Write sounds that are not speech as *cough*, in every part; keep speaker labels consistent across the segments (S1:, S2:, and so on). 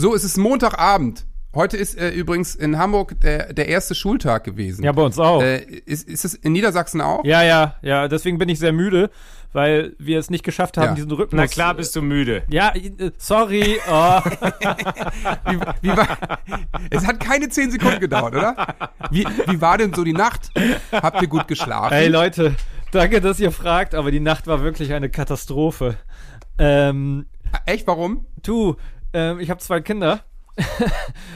S1: So, es ist Montagabend. Heute ist äh, übrigens in Hamburg der, der erste Schultag gewesen.
S2: Ja, bei uns auch.
S1: Äh, ist, ist es in Niedersachsen auch?
S2: ja, ja, ja. Deswegen bin ich sehr müde, weil wir es nicht geschafft haben,
S1: Ja.
S2: diesen Rhythmus.
S3: Na klar bist du müde.
S2: Ja, äh, sorry. Oh. *laughs*
S1: Wie, wie war, es hat keine zehn Sekunden gedauert, oder? Wie, wie war denn so die Nacht? Habt ihr gut geschlafen?
S2: Ey Leute, danke, dass ihr fragt, aber die Nacht war wirklich eine Katastrophe. Ähm,
S1: Echt, warum?
S2: du, ähm, ich habe zwei Kinder *laughs*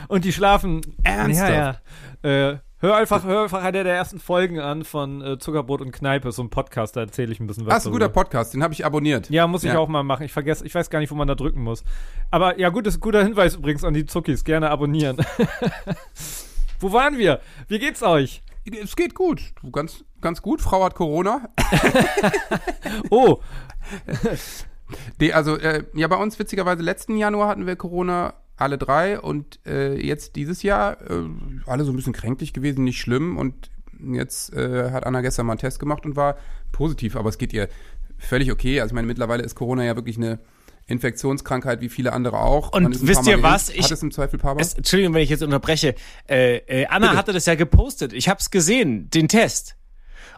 S2: und die schlafen.
S1: Ernsthaft?
S2: Ja, ja. Äh, hör einfach, hör einfach eine der ersten Folgen an von äh, Zuckerbrot und Kneipe, so ein Podcast, da erzähle ich ein bisschen was.
S1: Das ist ein guter. Podcast, den habe ich abonniert.
S2: Ja, muss ich
S1: Ja.
S2: auch mal machen. Ich vergesse, ich weiß gar nicht, wo man da drücken muss. Aber ja, gut, ist ein guter Hinweis übrigens an die Zuckis. Gerne abonnieren. *laughs* wo waren wir? Wie geht's euch?
S1: Es geht gut. Ganz, ganz gut. Frau hat Corona. *laughs*
S2: Oh,
S1: Nee, also, äh, ja, bei uns witzigerweise letzten Januar hatten wir Corona alle drei und äh, jetzt dieses Jahr äh, alle so ein bisschen kränklich gewesen, nicht schlimm und jetzt äh, hat Anna gestern mal einen Test gemacht und war positiv, aber es geht ihr völlig okay. Also ich meine, mittlerweile ist Corona ja wirklich eine Infektionskrankheit wie viele andere auch.
S3: Und wisst ihr was? Ich-
S1: hat es im Zweifel paar Mal?
S3: Es, Entschuldigung, wenn ich jetzt unterbreche. Äh, äh, Anna
S1: Bitte.
S3: hatte das ja gepostet. Ich habe es gesehen, den Test.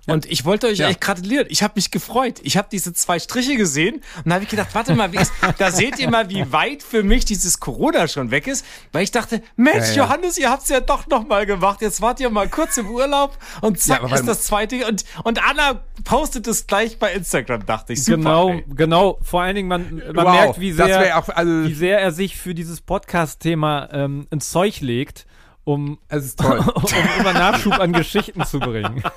S3: Und ich wollte euch
S1: Ja.
S3: echt gratulieren. Ich habe mich gefreut. Ich habe diese zwei Striche gesehen und habe ich gedacht, warte mal, ist, *laughs* da seht ihr mal, wie weit für mich dieses Corona schon weg ist, weil ich dachte, Mensch,
S1: Ja.
S3: Johannes, ihr habt's ja doch noch mal gemacht. Jetzt wart ihr mal kurz im Urlaub und zack ist das zweite und und Anna postet es gleich bei Instagram, dachte ich. Super,
S2: genau,
S3: ey.
S2: genau. Vor allen Dingen, man, man
S1: Wow,
S2: merkt, wie sehr,
S1: auch, also-
S2: wie sehr er sich für dieses Podcast-Thema ähm, ins Zeug legt, um,
S1: Es ist toll. *laughs*
S2: um immer Nachschub an Geschichten zu bringen. *laughs*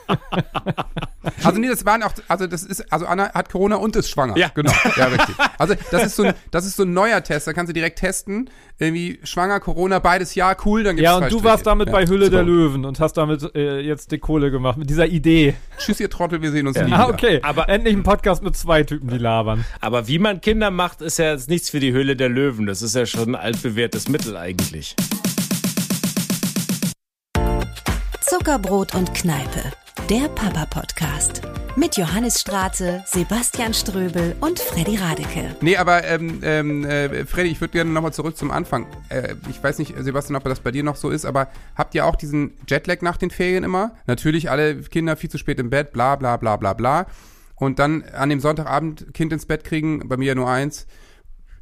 S1: Also nee, das waren auch, also das ist, also Anna hat Corona und ist schwanger.
S3: Ja.
S1: genau. Ja, *laughs* richtig. Also das ist so ein, das ist so ein neuer Test, da kannst du direkt testen, irgendwie schwanger, Corona, beides ja, cool, dann gibt's
S2: Ja, und du
S1: Striche.
S2: warst damit
S1: Ja,
S2: bei Hülle der Löwen und hast damit äh, jetzt die Kohle gemacht, mit dieser Idee.
S1: Tschüss, ihr Trottel, wir sehen uns nie
S2: Ah,
S1: wieder.
S2: okay.
S3: Aber-
S2: Endlich ein Podcast mit zwei Typen, die labern.
S3: Aber wie man Kinder macht, ist ja jetzt nichts für die Höhle der Löwen. Das ist ja schon ein altbewährtes Mittel eigentlich.
S4: Zuckerbrot und Kneipe, der Papa-Podcast. Mit Johannes Straße, Sebastian Ströbel und Freddy Radeke.
S1: Nee, aber ähm, ähm, äh, Freddy, ich würde gerne nochmal zurück zum Anfang. Äh, ich weiß nicht, Sebastian, ob das bei dir noch so ist, aber habt ihr auch diesen Jetlag nach den Ferien immer? Natürlich alle Kinder viel zu spät im Bett, bla bla bla bla bla. Und dann an dem Sonntagabend Kind ins Bett kriegen, bei mir ja nur eins.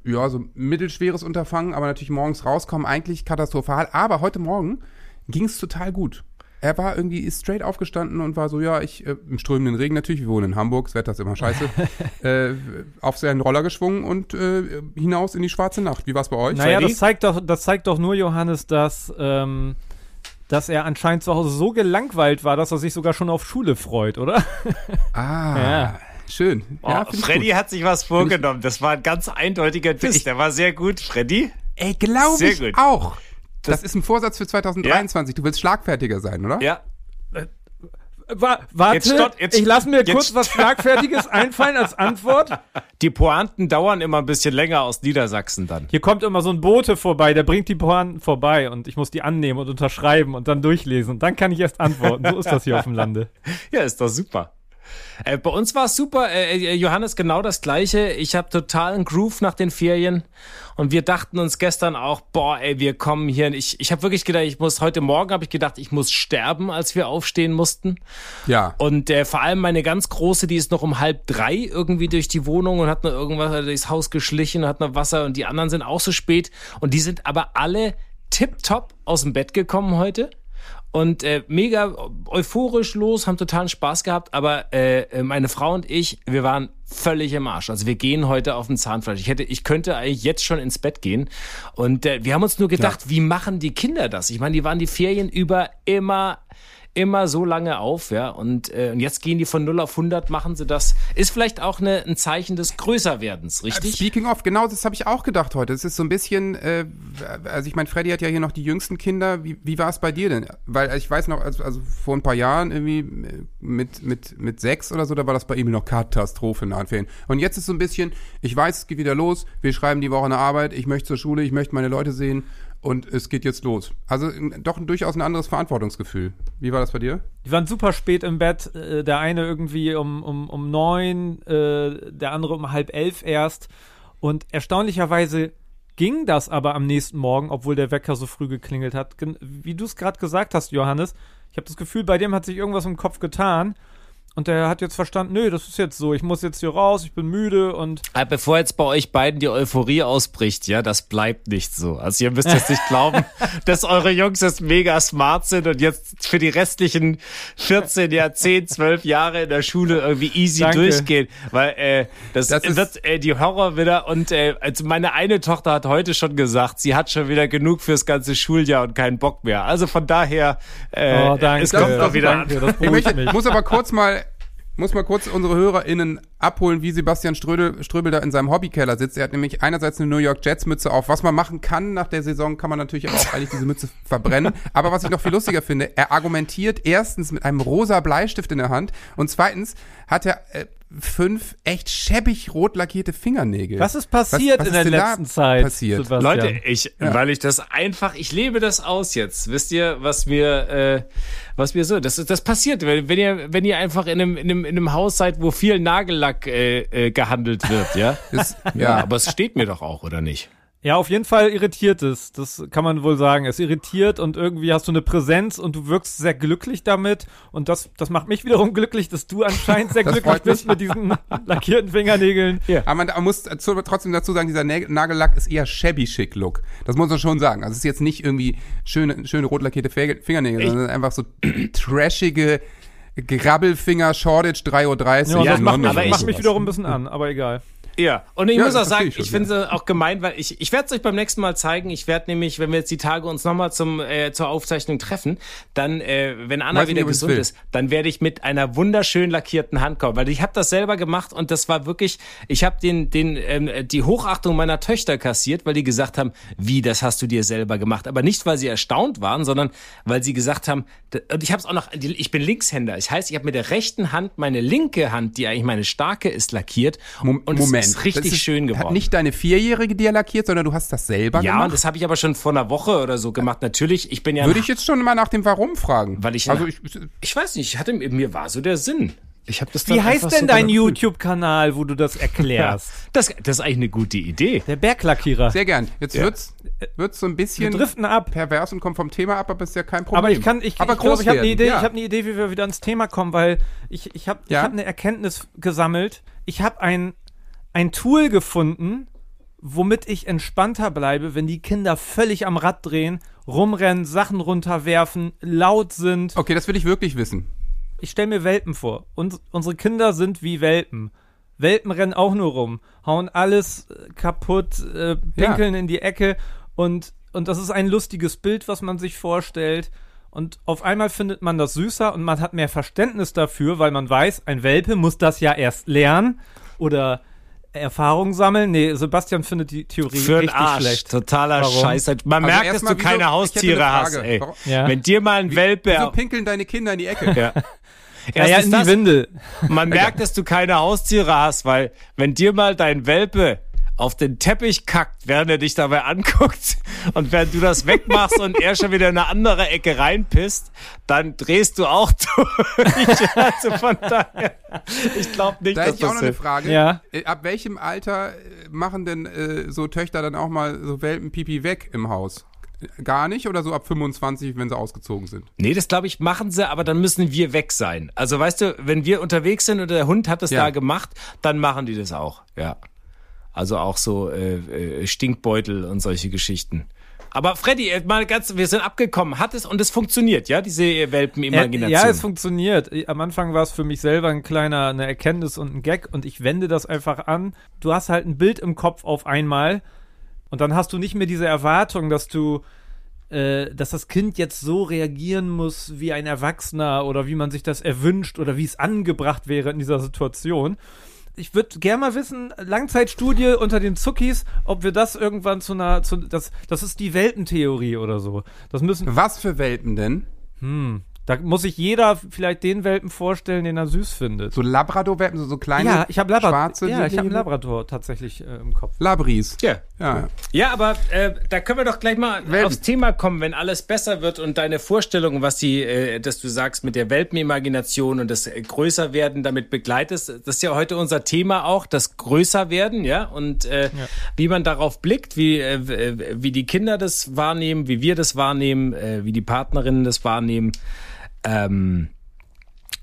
S1: Ja, so mittelschweres Unterfangen, aber natürlich morgens rauskommen, eigentlich katastrophal. Aber heute Morgen ging es total gut. Er war irgendwie ist straight aufgestanden und war so, ja, ich, äh, im strömenden Regen natürlich, wir wohnen in Hamburg, das Wetter ist immer scheiße, *laughs* äh, auf seinen Roller geschwungen und äh, hinaus in die schwarze Nacht. Wie war's bei euch?
S2: Naja, das zeigt doch, das zeigt doch nur, Johannes, dass, ähm, dass er anscheinend zu Hause so gelangweilt war, dass er sich sogar schon auf Schule freut, oder?
S1: Ah, *laughs*
S2: Ja.
S1: schön. Ja,
S3: Oh,
S1: ich
S3: Freddy
S1: gut.
S3: hat sich was vorgenommen. Das war ein ganz eindeutiger Diss. Der war sehr gut. Freddy?
S1: Ey, glaube
S3: Sehr
S1: ich
S3: gut.
S1: auch. Das, ist ein Vorsatz für 2023. Du willst schlagfertiger sein, oder?
S3: Ja.
S2: Wa warte,
S3: Jetzt stott- jetzt-
S2: ich lasse mir kurz was Schlagfertiges *laughs* einfallen als Antwort.
S3: Die Pointen dauern immer ein bisschen länger aus Niedersachsen dann.
S2: Hier kommt immer so ein Bote vorbei, der bringt die Pointen vorbei und ich muss die annehmen und unterschreiben und dann durchlesen und dann kann ich erst antworten. So ist das hier auf dem Lande. *laughs*
S3: Ja, ist doch super. Äh, bei uns war es super. Äh, äh, Johannes, genau das Gleiche. Ich habe totalen Groove nach den Ferien. Und wir dachten uns gestern auch, boah, ey, wir kommen hier. Ich, ich habe wirklich gedacht, ich muss, heute Morgen habe ich gedacht, ich muss sterben, als wir aufstehen mussten.
S1: Ja.
S3: Und äh, vor allem meine ganz große, die ist noch um halb drei irgendwie durch die Wohnung und hat noch irgendwas durchs Haus geschlichen, hat noch Wasser und die anderen sind auch so spät. Und die sind aber alle tipptopp aus dem Bett gekommen heute. Und äh, mega euphorisch los, haben totalen Spaß gehabt, aber äh, meine Frau und ich, wir waren völlig im Arsch. Also wir gehen heute auf den Zahnfleisch. Ich hätte, ich könnte eigentlich jetzt schon ins Bett gehen. Und äh, wir haben uns nur gedacht, wie machen die Kinder das? Ich meine, die waren die Ferien über immer immer so lange auf, ja, und, äh, und jetzt gehen die von 0 auf 100, machen sie das. Ist vielleicht auch eine, ein Zeichen des Größerwerdens, richtig?
S1: Speaking of, genau das habe ich auch gedacht heute. Es ist so ein bisschen, äh, also ich meine, Freddy hat ja hier noch die jüngsten Kinder. Wie, wie war es bei dir denn? Weil ich weiß noch, also, also vor ein paar Jahren irgendwie mit, mit, mit sechs oder so, da war das bei ihm noch Katastrophe in Ferien. Und jetzt ist so ein bisschen, ich weiß, es geht wieder los, wir schreiben die Woche eine Arbeit, ich möchte zur Schule, ich möchte meine Leute sehen und es geht jetzt los. Also doch durchaus ein anderes Verantwortungsgefühl. Wie war das bei dir?
S2: Die waren super spät im Bett. Äh, Der eine irgendwie um, um, um neun, äh, der andere um halb elf erst. Und erstaunlicherweise ging das aber am nächsten Morgen, obwohl der Wecker so früh geklingelt hat. Wie du es gerade gesagt hast, Johannes, ich habe das Gefühl, bei dem hat sich irgendwas im Kopf getan. Und der hat jetzt verstanden, nö, das ist jetzt so, ich muss jetzt hier raus, ich bin müde und.
S3: Aber bevor jetzt bei euch beiden die Euphorie ausbricht, ja, das bleibt nicht so. Also ihr müsst jetzt nicht *laughs* glauben, dass eure Jungs jetzt mega smart sind und jetzt für die restlichen 14, ja 10, 12 Jahre in der Schule irgendwie easy
S2: Danke.
S3: durchgehen. Weil äh, das,
S1: Das ist-
S3: wird äh, die Horror wieder und äh, also meine eine Tochter hat heute schon gesagt, sie hat schon wieder genug fürs ganze Schuljahr und keinen Bock mehr. Also von daher, äh,
S2: Oh, danke.
S3: es kommt doch wieder
S2: danke,
S1: Ich möchte,
S2: mich.
S1: muss aber kurz mal, muss mal kurz unsere HörerInnen abholen, wie Sebastian Ströbel, Ströbel da in seinem Hobbykeller sitzt. Er hat nämlich einerseits eine New York Jets Mütze auf. Was man machen kann nach der Saison, kann man natürlich auch eigentlich diese Mütze *laughs* verbrennen. Aber was ich noch viel lustiger finde, er argumentiert erstens mit einem rosa Bleistift in der Hand und zweitens hat er äh, fünf echt schäbig rot lackierte Fingernägel.
S2: Was ist passiert
S1: was
S2: in
S1: ist
S2: der letzten Zeit?
S1: passiert?
S2: Sebastian?
S3: Leute, ich, weil ich das einfach, ich lebe das aus jetzt. Wisst ihr, was mir, äh, was mir so, das, ist- das passiert, wenn, wenn ihr, wenn ihr einfach in einem, in einem, in einem Haus seid, wo viel Nagellack äh, äh, gehandelt wird, ja? *laughs*
S1: Ist,
S3: ja,
S1: ja,
S3: aber es steht mir doch auch, oder nicht?
S2: Ja, auf jeden Fall irritiert es. Das kann man wohl sagen. Es irritiert und irgendwie hast du eine Präsenz und du wirkst sehr glücklich damit. Und das, das macht mich wiederum glücklich, dass du anscheinend sehr glücklich bist mit diesen *laughs* lackierten Fingernägeln.
S1: Aber man, man muss zu, trotzdem dazu sagen, dieser Nagellack ist eher shabby chic Look. Das muss man schon sagen. Also es ist jetzt nicht irgendwie schöne, schöne rot lackierte Fingernägel, sondern einfach so *clears throat* trashige Grabbelfinger Shoreditch 3.30 Uhr.
S2: Ja, das macht mich,
S3: ich-
S2: macht mich wiederum ein bisschen an, aber egal.
S3: Ja, und ich
S1: Ja,
S3: muss auch sagen,
S1: ich schon,
S3: ich finde es auch gemein, weil ich, ich werde es euch beim nächsten Mal zeigen. Ich werde nämlich, wenn wir jetzt die Tage uns nochmal zum äh, zur Aufzeichnung treffen, dann, äh, wenn Anna
S1: Weiß nicht,
S3: wieder
S1: ob ich's
S3: gesund
S1: will.
S3: ist, dann werde ich mit einer wunderschön lackierten Hand kommen, weil ich habe das selber gemacht und das war wirklich, ich habe den den ähm, die Hochachtung meiner Töchter kassiert, weil die gesagt haben, wie, das hast du dir selber gemacht, aber nicht, weil sie erstaunt waren, sondern weil sie gesagt haben, und ich habe es auch noch, ich bin Linkshänder, das heißt, ich habe mit der rechten Hand meine linke Hand, die eigentlich meine starke ist, lackiert
S1: Moment.
S3: Es ist richtig
S1: Das ist,
S3: schön geworden.
S1: Hat nicht deine Vierjährige dir lackiert, sondern du hast das selber
S3: Ja,
S1: gemacht?
S3: und das habe ich aber schon vor einer Woche oder so gemacht. Natürlich, ich bin ja.
S1: Würde ich jetzt schon mal nach dem Warum fragen.
S3: Weil ich-
S1: also ich,
S3: ich weiß nicht, ich hatte, mir war so der Sinn. Ich habe das
S2: Wie heißt denn
S3: so
S2: dein. YouTube-Kanal, wo du das *laughs* erklärst?
S3: Das, das ist eigentlich eine gute Idee.
S2: Der Berglackierer.
S1: sehr gern. Jetzt
S3: Ja.
S1: wird's, wird's so ein
S2: Wir
S1: bisschen
S2: driften ab.
S1: pervers und kommt vom Thema ab, aber ist ja kein Problem.
S2: Aber ich kann, ich,
S1: aber
S2: ich ich habe eine Idee,
S1: ja.
S2: ich habe eine Idee, wie wir wieder ans Thema kommen, weil ich, ich habe
S1: Ja?
S2: ich hab eine Erkenntnis gesammelt. Ich habe ein, ein Tool gefunden, womit ich entspannter bleibe, wenn die Kinder völlig am Rad drehen, rumrennen, Sachen runterwerfen, laut sind.
S1: Okay, das will ich wirklich wissen.
S2: Ich stelle mir Welpen vor. Und unsere Kinder sind wie Welpen. Welpen rennen auch nur rum, hauen alles äh, kaputt, äh, pinkeln in die Ecke und, und das ist ein lustiges Bild, was man sich vorstellt. Und auf einmal findet man das süßer und man hat mehr Verständnis dafür, weil man weiß, ein Welpe muss das ja erst lernen oder Erfahrung sammeln. Nee, Sebastian findet die Theorie
S3: Für den
S2: richtig
S3: Arsch.
S2: schlecht.
S3: Totaler
S2: Warum?
S3: Scheiß. Man
S1: Also
S3: merkt, dass du keine
S1: wieso-
S3: Haustiere hast, ey.
S2: Ja.
S3: Wenn dir mal ein Welpe.
S1: Wieso pinkeln deine Kinder in die Ecke?
S3: ja. *laughs*
S2: Ja, ja,
S3: Erstens
S2: in die
S3: das,
S2: Windel.
S3: Man *laughs* merkt, dass du keine Haustiere hast, weil wenn dir mal dein Welpe auf den Teppich kackt, während er dich dabei anguckt und während du das wegmachst und er schon wieder in eine andere Ecke reinpisst, dann drehst du auch durch. *laughs* Also von daher, ich glaube nicht,
S1: Da
S3: dass
S1: hätte ich auch
S3: das
S1: noch eine. Frage.
S2: Ja.
S1: Äh, Ab welchem Alter äh, machen denn äh, so Töchter dann auch mal so Welpenpipi weg im Haus? Gar nicht oder so ab 25, wenn sie ausgezogen sind?
S3: Nee, das glaube ich machen sie, aber dann müssen wir weg sein. Also weißt du, wenn wir unterwegs sind und der Hund hat es
S1: Ja.
S3: da gemacht, dann machen die das auch. Ja. Also auch so äh, äh, Stinkbeutel und solche Geschichten. Aber Freddy, äh, mal ganz, wir sind abgekommen. Hat es und es funktioniert, ja, diese Welpenimagination.
S2: Ja, es funktioniert. Am Anfang war es für mich selber ein kleiner, eine Erkenntnis und ein Gag und ich wende das einfach an. Du hast halt ein Bild im Kopf auf einmal und dann hast du nicht mehr diese Erwartung, dass du, äh, dass das Kind jetzt so reagieren muss wie ein Erwachsener oder wie man sich das erwünscht oder wie es angebracht wäre in dieser Situation. Ich würde gerne mal wissen, Langzeitstudie unter den Zuckis, ob wir das irgendwann zu einer, zu, das, das ist die Weltentheorie oder so. Das müssen,
S1: Was für Welpen denn?
S2: Da muss sich jeder vielleicht den Welpen vorstellen, den er süß findet.
S1: So Labrador-Welpen, so, so kleine
S2: ja, ich habe Labrador.
S1: schwarze.
S2: Ja, ich habe einen Labrador tatsächlich äh, im Kopf.
S1: Labris.
S3: Ja.
S1: Ja.
S3: Ja, aber äh, da können wir doch gleich mal
S1: Welpen.
S3: aufs Thema kommen, wenn alles besser wird und deine Vorstellungen, was die, äh, dass du sagst mit der Welpenimagination und das äh, Größerwerden damit begleitest. Das ist ja heute unser Thema auch, das Größerwerden, ja, und äh, wie man darauf blickt, wie, äh, äh, wie die Kinder das wahrnehmen, wie wir das wahrnehmen, äh, wie die Partnerinnen das wahrnehmen. Ähm,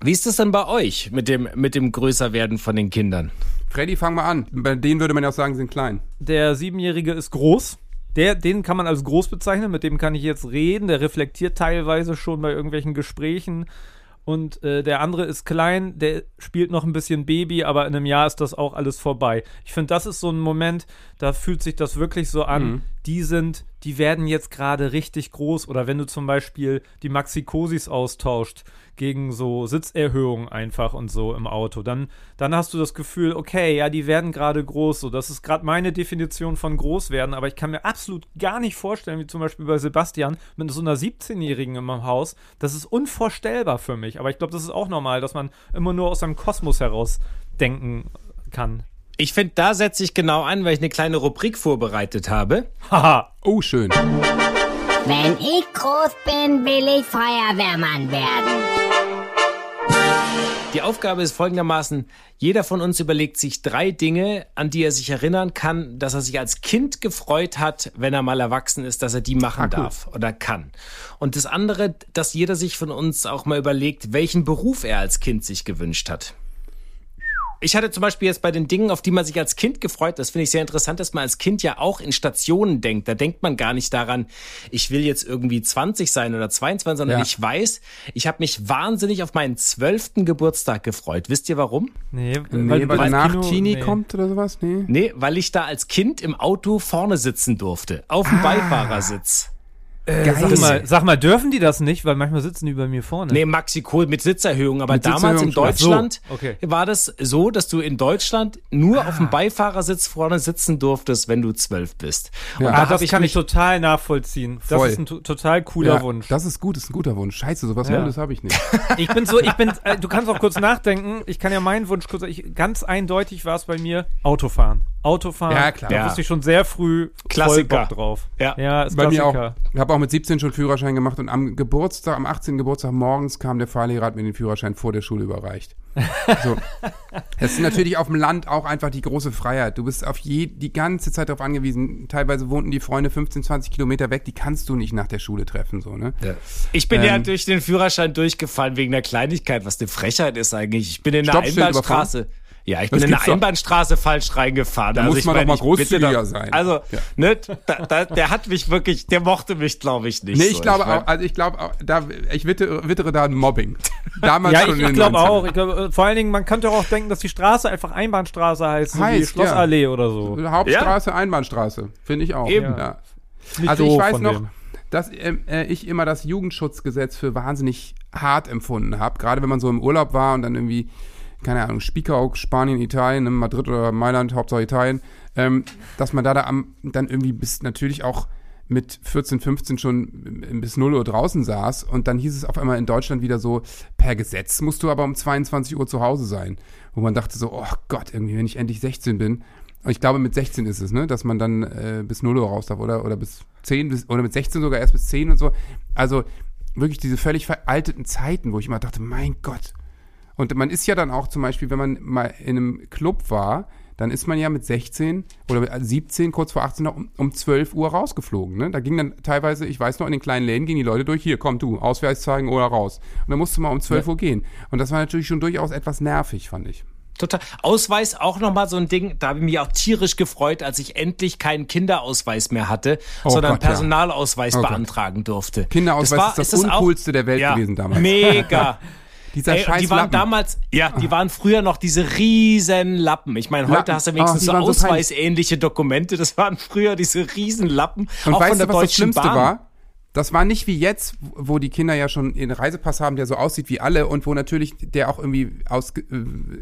S3: wie ist das denn bei euch mit dem, mit dem Größerwerden von den Kindern?
S1: Freddy, fang mal an. Bei denen würde man ja auch sagen, sie sind klein.
S2: Der Siebenjährige ist groß. Der, den kann man als groß bezeichnen, mit dem kann ich jetzt reden. Der reflektiert teilweise schon bei irgendwelchen Gesprächen. Und äh, der andere ist klein, der spielt noch ein bisschen Baby, aber in einem Jahr ist das auch alles vorbei. Ich finde, das ist so ein Moment, da fühlt sich das wirklich so an. Die sind, die werden jetzt gerade richtig groß. Oder wenn du zum Beispiel die Maxi-Cosis austauscht gegen so Sitzerhöhungen einfach und so im Auto, dann, dann hast du das Gefühl, okay, ja, die werden gerade groß. So, das ist gerade meine Definition von groß werden, aber ich kann mir absolut gar nicht vorstellen, wie zum Beispiel bei Sebastian mit so einer 17-Jährigen in meinem Haus. Das ist unvorstellbar für mich. Aber ich glaube, das ist auch normal, dass man immer nur aus seinem Kosmos heraus denken kann.
S3: Ich finde, da setze ich genau an, weil ich eine kleine Rubrik vorbereitet habe.
S2: Haha.
S1: Oh, schön.
S5: Wenn ich groß bin, will ich Feuerwehrmann werden.
S3: Die Aufgabe ist folgendermaßen, jeder von uns überlegt sich drei Dinge, an die er sich erinnern kann, dass er sich als Kind gefreut hat, wenn er mal erwachsen ist, dass er die machen
S1: Ah, cool.
S3: darf oder kann. Und das andere, dass jeder sich von uns auch mal überlegt, welchen Beruf er als Kind sich gewünscht hat. Ich hatte zum Beispiel jetzt bei den Dingen, auf die man sich als Kind gefreut, das finde ich sehr interessant, dass man als Kind ja auch in Stationen denkt. Da denkt man gar nicht daran, ich will jetzt irgendwie 20 sein oder 22, sondern
S1: Ja.
S3: ich weiß, ich habe mich wahnsinnig auf meinen zwölften Geburtstag gefreut. Wisst ihr warum?
S2: Nee,
S1: Nee, weil,
S2: das
S1: danach
S2: Kino-
S1: Teenie
S2: nee.
S1: kommt oder sowas? Nee.
S3: Nee, weil ich da als Kind im Auto vorne sitzen durfte, auf
S1: Ah.
S3: dem Beifahrersitz.
S2: Äh, sag, mal, sag mal, dürfen die das nicht? Weil manchmal sitzen die bei mir vorne.
S3: Nee, Maxi Kohl mit Sitzerhöhung, aber
S1: Mit
S3: damals in
S1: Sitzerhöhung schon.
S3: Deutschland
S2: so, okay.
S3: war das so, dass du in Deutschland nur auf dem Beifahrersitz vorne sitzen durftest, wenn du zwölf bist. Und
S1: Ja.
S3: da
S2: Ah,
S3: hab
S2: das kann ich
S3: mich
S2: total nachvollziehen. Das
S1: Voll.
S2: ist ein to- total cooler
S1: Ja,
S2: Wunsch.
S1: Das ist gut, das ist ein guter Wunsch. Scheiße, sowas
S2: Ja.
S1: Gutes habe ich nicht. *laughs*
S2: Ich bin so, ich bin, äh, du kannst auch kurz nachdenken. Ich kann ja meinen Wunsch kurz, ich, ganz eindeutig war es bei mir Autofahren. Autofahren.
S1: Ja, klar.
S2: Da
S3: Ja.
S2: wusste ich schon sehr früh voll
S3: Klassiker.
S2: Bock drauf.
S3: Ja.
S2: ja ist
S1: Bei mir
S2: Klassiker.
S1: auch. Ich habe auch mit 17 schon Führerschein gemacht und am Geburtstag, am 18. Geburtstag morgens kam der Fahrlehrer, hat mir den Führerschein vor der Schule überreicht. So. *laughs* Es ist natürlich auf dem Land auch einfach die große Freiheit. Du bist auf je, die ganze Zeit darauf angewiesen. Teilweise wohnten die Freunde 15, 20 Kilometer weg, die kannst du nicht nach der Schule treffen, so, ne?
S3: Ich bin ja
S1: Ähm.
S3: durch den Führerschein durchgefallen wegen der Kleinigkeit, was eine Frechheit ist eigentlich. Ich bin in der Einbahnstraße. Ja, ich bin
S1: Das
S3: in
S1: doch.
S3: Einbahnstraße falsch reingefahren.
S1: Da
S3: also
S1: muss
S3: ich
S1: man doch mal
S3: ich
S1: großzügiger sein.
S3: Also,
S1: Ja.
S3: ne, da, da, der hat mich wirklich, der mochte mich, glaube ich, nicht.
S1: Nee,
S3: so.
S1: ich glaube
S3: mein-
S1: auch, also ich glaube da, ich wittere, wittere da ein Mobbing. Damals
S2: Ja,
S1: schon
S2: ich,
S1: in
S2: ich glaube
S1: 90ern.
S2: auch. Ich glaub, äh, vor allen Dingen, man könnte auch denken, dass die Straße einfach Einbahnstraße heißt, so wie
S1: Heißt,
S2: Schlossallee oder so.
S1: Hauptstraße, Einbahnstraße, finde ich auch.
S3: Eben.
S1: Ja. Also ich weiß noch,
S2: dem.
S1: dass ähm, äh, ich immer das Jugendschutzgesetz für wahnsinnig hart empfunden habe. Gerade wenn man so im Urlaub war und dann irgendwie, keine Ahnung, Spiekelau, Spanien, Italien, in Madrid oder Mailand, Hauptsache Italien, ähm, dass man da, da am, dann irgendwie bis natürlich auch mit 14, 15 schon bis 0 Uhr draußen saß und dann hieß es auf einmal in Deutschland wieder so, per Gesetz musst du aber um 22 Uhr zu Hause sein. Wo man dachte so, oh Gott, irgendwie, wenn ich endlich 16 bin. Und ich glaube, mit 16 ist es, ne, dass man dann äh, bis 0 Uhr raus darf oder, oder bis 10 bis, oder mit 16 sogar erst bis 10 und so. Also wirklich diese völlig veralteten Zeiten, wo ich immer dachte, mein Gott. Und man ist ja dann auch zum Beispiel, wenn man mal in einem Club war, dann ist man ja mit 16 oder mit 17, kurz vor 18 noch um, um 12 Uhr rausgeflogen. Ne? Da ging dann teilweise, ich weiß noch, in den kleinen Läden gingen die Leute durch, hier, komm du, Ausweis zeigen oder raus. Und dann musste man um 12 Uhr gehen. Und das war natürlich schon durchaus etwas nervig, fand ich.
S3: Total. Ausweis auch nochmal so ein Ding, da habe ich mich auch tierisch gefreut, als ich endlich keinen Kinderausweis mehr hatte,
S1: Oh
S3: sondern
S1: Gott, ja.
S3: Personalausweis
S1: Oh Gott.
S3: beantragen durfte.
S1: Kinderausweis
S3: war-
S1: ist das
S3: auch-
S1: Uncoolste der Welt
S3: ja,
S1: gewesen damals.
S3: Mega. *laughs*
S1: Dieser
S3: Ey,
S1: scheiß
S3: die waren
S1: Lappen.
S3: damals, ja, die waren früher noch diese riesen Lappen. Ich meine, heute
S1: Lappen.
S3: hast du wenigstens
S1: Ach,
S3: so ausweisähnliche Dokumente. Das waren früher diese riesen Lappen.
S1: Und
S3: auch
S1: weißt
S3: von der
S1: du, was das Schlimmste
S3: Bahn.
S1: war? Das war nicht wie jetzt, wo die Kinder ja schon einen Reisepass haben, der so aussieht wie alle und wo natürlich der auch irgendwie aus äh,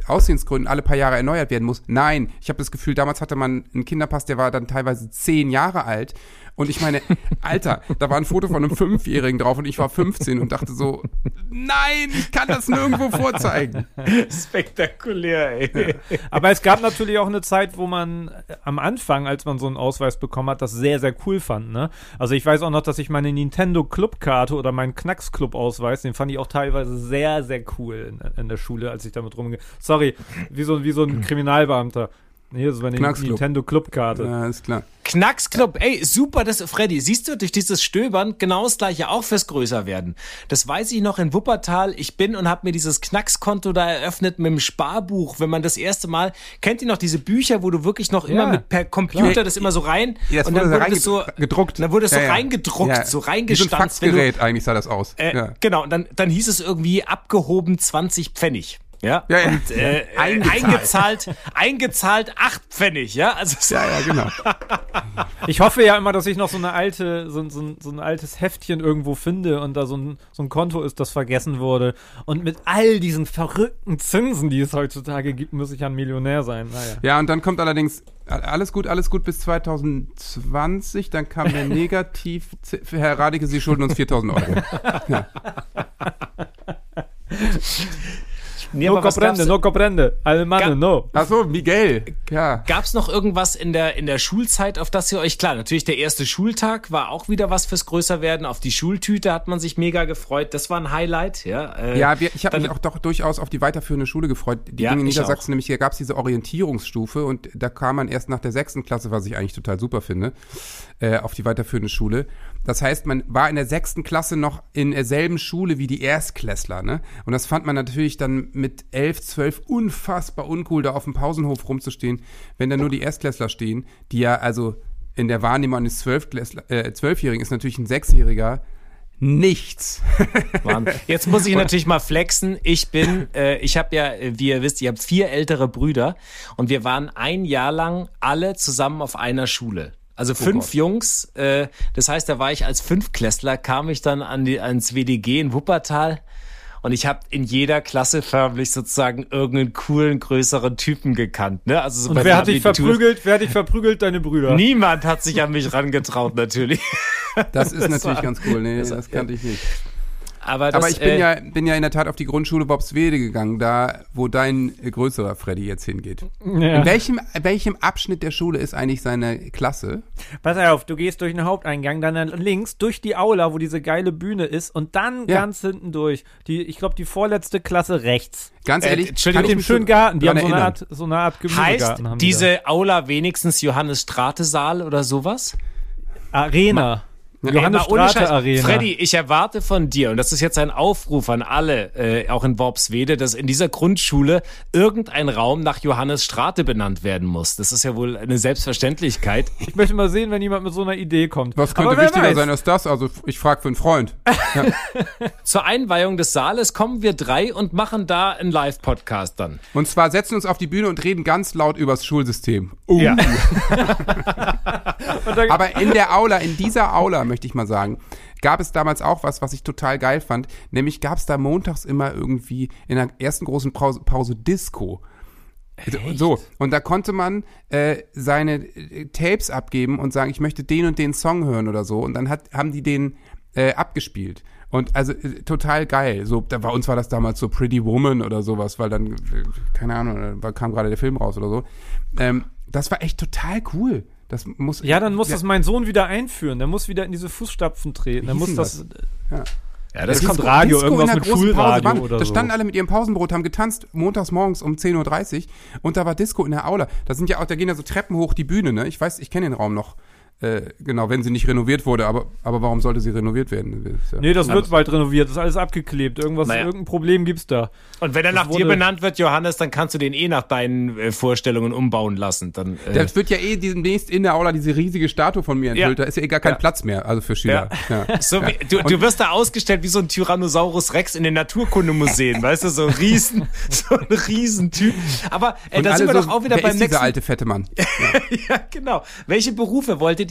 S1: Aussehensgründen alle paar Jahre erneuert werden muss. Nein, ich habe das Gefühl, damals hatte man einen Kinderpass, der war dann teilweise zehn Jahre alt Und ich meine, Alter, da war ein Foto von einem Fünfjährigen drauf und ich war 15 und dachte so, nein, ich kann das nirgendwo vorzeigen.
S3: Spektakulär, ey.
S2: Aber es gab natürlich auch eine Zeit, wo man äh, am Anfang, als man so einen Ausweis bekommen hat, das sehr, sehr cool fand. Ne? Also ich weiß auch noch, dass ich meine Nintendo Club-Karte oder meinen Knacks-Club-Ausweis, den fand ich auch teilweise sehr, sehr cool in, in der Schule, als ich damit rumgehe. Sorry, wie so, wie so ein Kriminalbeamter. Hier ist meine
S1: Knacksclub.
S2: Nintendo Club-Karte.
S1: Ja, ist klar.
S3: Knacksclub, ey, super, das, Freddy, siehst du, durch dieses Stöbern genau das gleiche auch fürs Größerwerden. Das weiß ich noch in Wuppertal. Ich bin und habe mir dieses Knackskonto da eröffnet mit dem Sparbuch, wenn man das erste Mal, kennt ihr noch diese Bücher, wo du wirklich noch immer
S2: Ja,
S3: mit per Computer
S1: klar.
S3: das immer so rein
S1: Ja, das
S3: und
S1: wurde
S3: dann
S1: da
S3: wurde es so
S1: reingedruckt.
S3: Dann wurde es so
S1: Ja, ja.
S3: reingedruckt,
S1: Ja.
S3: so
S1: Wie so ein
S3: reingestanzt. wenn du-
S1: Faxgerät eigentlich sah das aus.
S3: Äh,
S1: ja.
S3: Genau, und dann, dann hieß es irgendwie abgehoben 20 Pfennig. Ja,
S1: Ja, ja.
S3: und äh,
S1: Eingezahlt.
S3: eingezahlt. eingezahlt 8 Pfennig, ja. Also so-
S1: ja, ja, genau. *laughs*
S2: Ich hoffe ja immer, dass ich noch so eine alte, so, ein- so, ein- so ein altes Heftchen irgendwo finde und da so ein, so ein Konto ist, das vergessen wurde. Und mit all diesen verrückten Zinsen, die es heutzutage gibt, muss ich ja ein Millionär sein. Naja.
S1: Ja, und dann kommt allerdings alles gut, alles gut bis 2020. Dann kam der *laughs* Negativ. Herr Radeke, Sie schulden uns 4000 Euro. *laughs*
S3: Nee,
S2: no comprende,
S3: gab's-
S2: no comprende. Alemane, no.
S1: Achso, Miguel. Ja.
S3: Gab's noch irgendwas in der, in der Schulzeit, auf das ihr euch, klar, natürlich der erste Schultag war auch wieder was fürs Größerwerden. Auf die Schultüte hat man sich mega gefreut. Das war ein Highlight, ja. Äh,
S1: Ja, wir, ich habe mich auch doch durchaus auf die weiterführende Schule gefreut. Die
S3: Ja,
S1: ging in Niedersachsen,
S3: auch.
S1: nämlich hier gab es diese Orientierungsstufe und da kam man erst nach der sechsten Klasse, was ich eigentlich total super finde, äh, auf die weiterführende Schule. Das heißt, man war in der sechsten Klasse noch in derselben Schule wie die Erstklässler, ne? Und das fand man natürlich dann mit elf, zwölf unfassbar uncool, da auf dem Pausenhof rumzustehen, wenn da nur die Erstklässler stehen, die ja also in der Wahrnehmung eines äh, Zwölfjährigen ist natürlich ein Sechsjähriger nichts. *laughs*
S3: Mann. Jetzt muss ich natürlich mal flexen. Ich bin, äh, ich habe ja, äh, wie ihr wisst, ich habe vier ältere Brüder und wir waren ein Jahr lang alle zusammen auf einer Schule. Also fünf
S1: Gott.
S3: Jungs. Äh, das heißt, da war ich als Fünfklässler, kam ich dann an die, ans WDG in Wuppertal. Und ich habe in jeder Klasse förmlich sozusagen irgendeinen coolen, größeren Typen gekannt. Ne? Also so
S2: Und
S3: bei
S2: wer hat dich verprügelt? Wer hat dich verprügelt? Deine Brüder.
S3: Niemand hat sich an mich rangetraut, natürlich.
S1: Das ist *laughs* natürlich
S3: war-
S1: ganz cool. Nee,
S3: das
S1: das, kannte ich nicht.
S3: Aber, das,
S1: Aber ich bin
S3: äh,
S1: ja, bin ja in der Tat auf die Grundschule Bobswede gegangen, da wo dein äh, größerer Freddy jetzt hingeht.
S2: Ja.
S1: In welchem, welchem Abschnitt der Schule ist eigentlich seine Klasse?
S2: Pass auf, du gehst durch den Haupteingang, dann links durch die Aula, wo diese geile Bühne ist, und dann
S1: Ja.
S2: ganz hinten durch. Die, ich glaube, die vorletzte Klasse rechts.
S1: Ganz
S3: Äh,
S1: ehrlich,
S3: Entschuldigung,
S1: kann ich
S2: Mit dem
S1: mich
S2: schönen Garten. Die haben so eine,
S1: erinnern.
S2: Art, so eine Art
S3: heißt
S2: Gemüsegarten. die
S3: diese Aula wenigstens Johannes Strate Saal oder sowas?
S2: Arena. Johannes
S3: Ey,
S2: Strate. Arena.
S3: Freddy, ich erwarte von dir, und das ist jetzt ein Aufruf an alle, äh, auch in Worpswede, dass in dieser Grundschule irgendein Raum nach Johannes Strate benannt werden muss. Das ist ja wohl eine Selbstverständlichkeit. *laughs*
S2: Ich möchte mal sehen, wenn jemand mit so einer Idee kommt.
S1: Was könnte wichtiger
S2: weiß.
S1: sein als das? Also ich frage für einen Freund. *laughs*
S3: Zur Einweihung des Saales kommen wir drei und machen da einen Live-Podcast dann.
S1: Und zwar setzen uns auf die Bühne und reden ganz laut übers Schulsystem. Uh.
S2: Ja. *laughs*
S1: Aber in der Aula, in dieser Aula, möchte ich mal sagen, gab es damals auch was, was ich total geil fand. Nämlich gab es da montags immer irgendwie in der ersten großen Pause, Pause Disco. So, und da konnte man äh, seine äh, Tapes abgeben und sagen, ich möchte den und den Song hören oder so. Und dann hat, haben die den äh, abgespielt. Und also äh, total geil. So, da, bei uns war das damals so Pretty Woman oder sowas, weil dann, äh, keine Ahnung, da kam gerade der Film raus oder so. Ähm, das war echt total cool. Das muss
S2: ja, dann muss
S1: ja,
S2: das mein Sohn wieder einführen. Der muss wieder in diese Fußstapfen treten. Der
S1: Wie
S2: muss
S1: hieß
S2: das.
S1: denn
S3: Ja,
S2: Das
S3: das
S2: kommt
S1: Disco-
S2: Radio,
S1: Disco
S2: irgendwas mit Schulradio
S1: Pause,
S2: oder
S1: Da
S2: so.
S1: standen alle mit ihrem Pausenbrot, haben getanzt, montags morgens um 10.30 Uhr und da war Disco in der Aula. Da sind ja auch, da gehen ja so Treppen hoch die Bühne, ne? Ich weiß, ich kenne den Raum noch. Äh, genau, wenn sie nicht renoviert wurde, aber, aber warum sollte sie renoviert werden? Ja-
S2: Nee, das wird bald renoviert. Das ist alles abgeklebt. Irgendwas,
S3: Naja.
S2: irgendein Problem gibt's da.
S3: Und wenn er nach dir benannt wird, Johannes, dann kannst du den eh nach deinen äh, Vorstellungen umbauen lassen. Dann, äh,
S1: Das wird ja eh demnächst in der Aula diese riesige Statue von mir enthüllt.
S3: Ja.
S1: Da ist ja eh gar kein
S3: Ja.
S1: Platz mehr, also für Schüler. Ja. *laughs*
S3: so wie, du, du wirst da ausgestellt wie so ein Tyrannosaurus Rex in den Naturkundemuseen, *laughs* weißt du, so ein Riesen, *laughs* so ein Riesentyp. Aber äh, da sind wir
S1: alle
S3: doch auch wieder
S1: wer
S3: beim
S1: ist
S3: nächsten.
S1: dieser alte fette Mann?
S3: ja, genau. Welche Berufe wolltet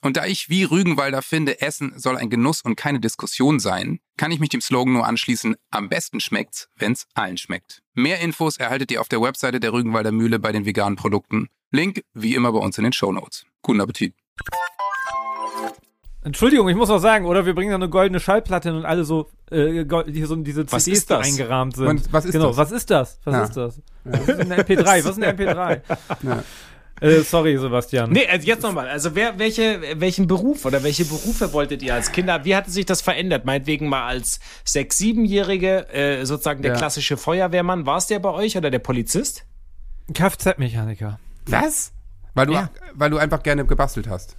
S1: Und da ich wie Rügenwalder finde, Essen soll ein Genuss und keine Diskussion sein, kann ich mich dem Slogan nur anschließen, am besten schmeckt's, wenn's allen schmeckt. Mehr Infos erhaltet ihr auf der Webseite der Rügenwalder Mühle bei den veganen Produkten. Link wie immer bei uns in den Show Notes. Guten Appetit.
S2: Entschuldigung, ich muss noch sagen, oder wir bringen da eine goldene Schallplatte hin und alle so, äh, gold- hier so diese
S3: Was
S2: CDs,
S3: ist
S2: die
S3: das?
S2: eingerahmt sind.
S1: Und was ist
S2: genau,
S1: das?
S2: was ist das? Was
S1: Ja.
S2: ist das? Was ist eine MP3? Was ist eine MP3?
S1: Ja.
S2: Äh, sorry, Sebastian.
S3: Nee, also jetzt nochmal. Also wer, welche, welchen Beruf oder welche Berufe wolltet ihr als Kinder? Wie hatte sich das verändert? Meinetwegen mal als sechs-, siebenjährige, äh, sozusagen der
S1: Ja.
S3: klassische Feuerwehrmann. War es der bei euch oder der Polizist?
S2: Kfz-Mechaniker.
S1: Was? Weil du,
S3: Ja.
S1: weil du einfach gerne gebastelt hast.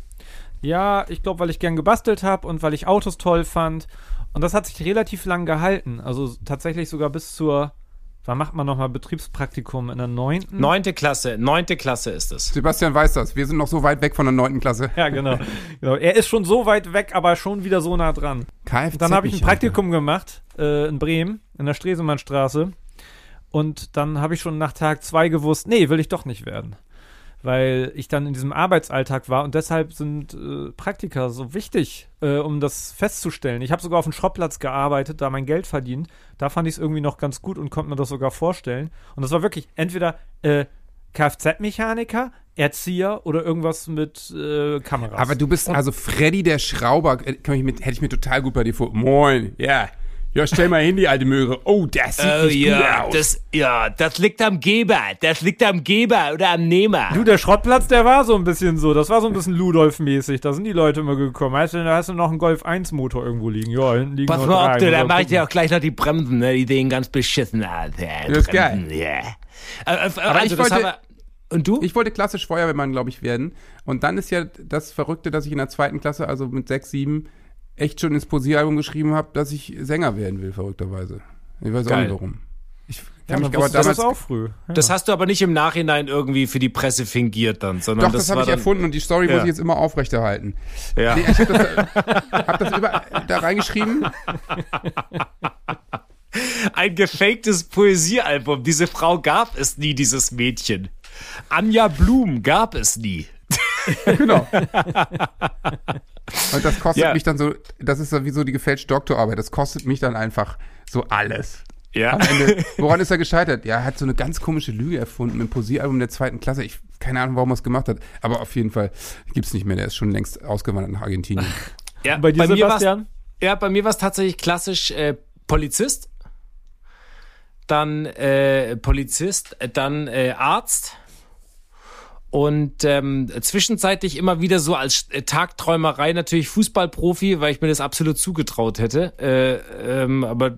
S2: Ja, ich glaube, weil ich gern gebastelt habe und weil ich Autos toll fand. Und das hat sich relativ lang gehalten. Also tatsächlich sogar bis zur, wann macht man nochmal Betriebspraktikum? In der neunten?
S3: Neunte Klasse, neunte Klasse ist es.
S1: Sebastian weiß das. Wir sind noch so weit weg von der neunten Klasse.
S2: Ja, genau. *laughs* genau. Er ist schon so weit weg, aber schon wieder so nah dran.
S1: Kfz
S2: Dann habe ich ein. Praktikum gemacht äh, in Bremen, in der Stresemannstraße. Und dann habe ich schon nach Tag zwei gewusst, nee, will ich doch nicht werden. Weil ich dann in diesem Arbeitsalltag war und deshalb sind äh, Praktika so wichtig, äh, um das festzustellen. Ich habe sogar auf dem Schrottplatz gearbeitet, da mein Geld verdient. Da fand ich es irgendwie noch ganz gut und konnte mir das sogar vorstellen. Und das war wirklich entweder äh, Kfz-Mechaniker, Erzieher oder irgendwas mit äh, Kameras.
S1: Aber du bist also Freddy der Schrauber. äh, ich mit, hätte ich mir total gut bei dir vor. Moin. Ja. Ja, stell mal hin, die alte Möhre. Oh, das sieht nicht gut aus.
S3: das, ja, das liegt am Geber. Das liegt am Geber oder am Nehmer.
S2: Du, der Schrottplatz, der war so ein bisschen so. Das war so ein bisschen Ludolf-mäßig. Da sind die Leute immer gekommen. Weißt du, da hast du noch einen Golf 1 Motor irgendwo liegen. Ja, hinten liegen
S3: Pass
S2: noch
S3: mal
S2: drei.
S3: auf, du, da mach ich dir auch gleich noch die Bremsen, ne? Die sehen ganz beschissen aus. Ja,
S1: Das ist geil.
S3: Ja. Äh, äh,
S1: ich
S3: also, das
S1: wollte-
S3: haben wir, und du?
S1: Ich wollte klassisch Feuerwehrmann, glaube ich, werden. Und dann ist ja das Verrückte, dass ich in der zweiten Klasse, also mit sechs, sieben, echt schon ins Posieralbum geschrieben habe, dass ich Sänger werden will, verrückterweise. Ich weiß auch
S3: Geil.
S1: nicht warum. Ich
S2: Ja,
S1: kann mich
S2: man
S1: aber
S2: wusste das
S1: damals.
S2: auch früh. Ja.
S3: Das hast du aber nicht im Nachhinein irgendwie für die Presse fingiert dann, sondern
S1: Doch, das,
S3: das,
S1: habe ich erfunden und die Story
S3: Ja.
S1: muss ich jetzt immer aufrechterhalten.
S3: Ja.
S1: Nee, ich habe das, hab das über, da reingeschrieben.
S3: Ein gefaktes Poesiealbum. Diese Frau gab es nie, dieses Mädchen. Anja Blum gab es nie.
S1: Genau. *laughs* Und das kostet
S3: Ja.
S1: mich dann so, das ist so wie so die gefälschte Doktorarbeit, das kostet mich dann einfach so alles.
S3: Ja.
S1: Am Ende, *laughs* woran ist er gescheitert? Ja, er hat so eine ganz komische Lüge erfunden im Poesiealbum der zweiten Klasse. Ich keine Ahnung, warum er es gemacht hat, aber auf jeden Fall gibt's nicht mehr. Der ist schon längst ausgewandert nach Argentinien. *laughs*
S3: ja.
S2: Bei dir,
S3: mir war's-
S2: Sebastian?
S3: Ja, bei mir war es tatsächlich klassisch äh, Polizist, dann äh, Polizist, dann äh, Arzt und ähm, zwischenzeitlich immer wieder so als äh, Tagträumerei natürlich Fußballprofi, weil ich mir das absolut zugetraut hätte. Äh, ähm, aber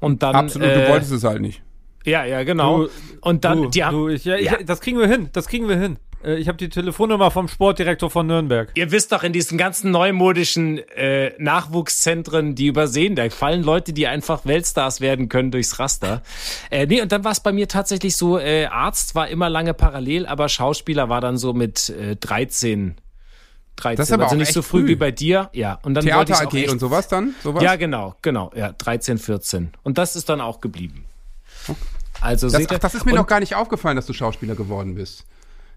S3: und dann
S1: Absolut,
S3: äh,
S1: du wolltest es halt nicht.
S3: ja ja genau
S2: Du-
S3: und dann
S2: du,
S3: die haben,
S2: du, ich, ja, ich,
S3: Ja.
S2: Das kriegen wir hin. Das kriegen wir hin. Äh, Ich habe die Telefonnummer vom Sportdirektor von Nürnberg.
S3: Ihr wisst doch, in diesen ganzen neumodischen äh, Nachwuchszentren, die übersehen, da fallen Leute, die einfach Weltstars werden können durchs Raster. Äh, nee, und dann war es bei mir tatsächlich so, äh, Arzt war immer lange parallel, aber Schauspieler war dann so mit äh, 13. 13.
S1: Das ist aber
S3: also
S1: auch
S3: nicht so früh
S1: früh.
S3: wie bei dir. Ja, und dann
S1: Theater AG
S3: echt-
S1: und sowas dann? Sowas?
S3: Ja, genau, genau. Ja, 13, 14. Und das ist dann auch geblieben. Also
S1: das,
S3: seht ihr,
S1: ach, das ist mir
S3: und,
S1: noch gar nicht aufgefallen, dass du Schauspieler geworden bist.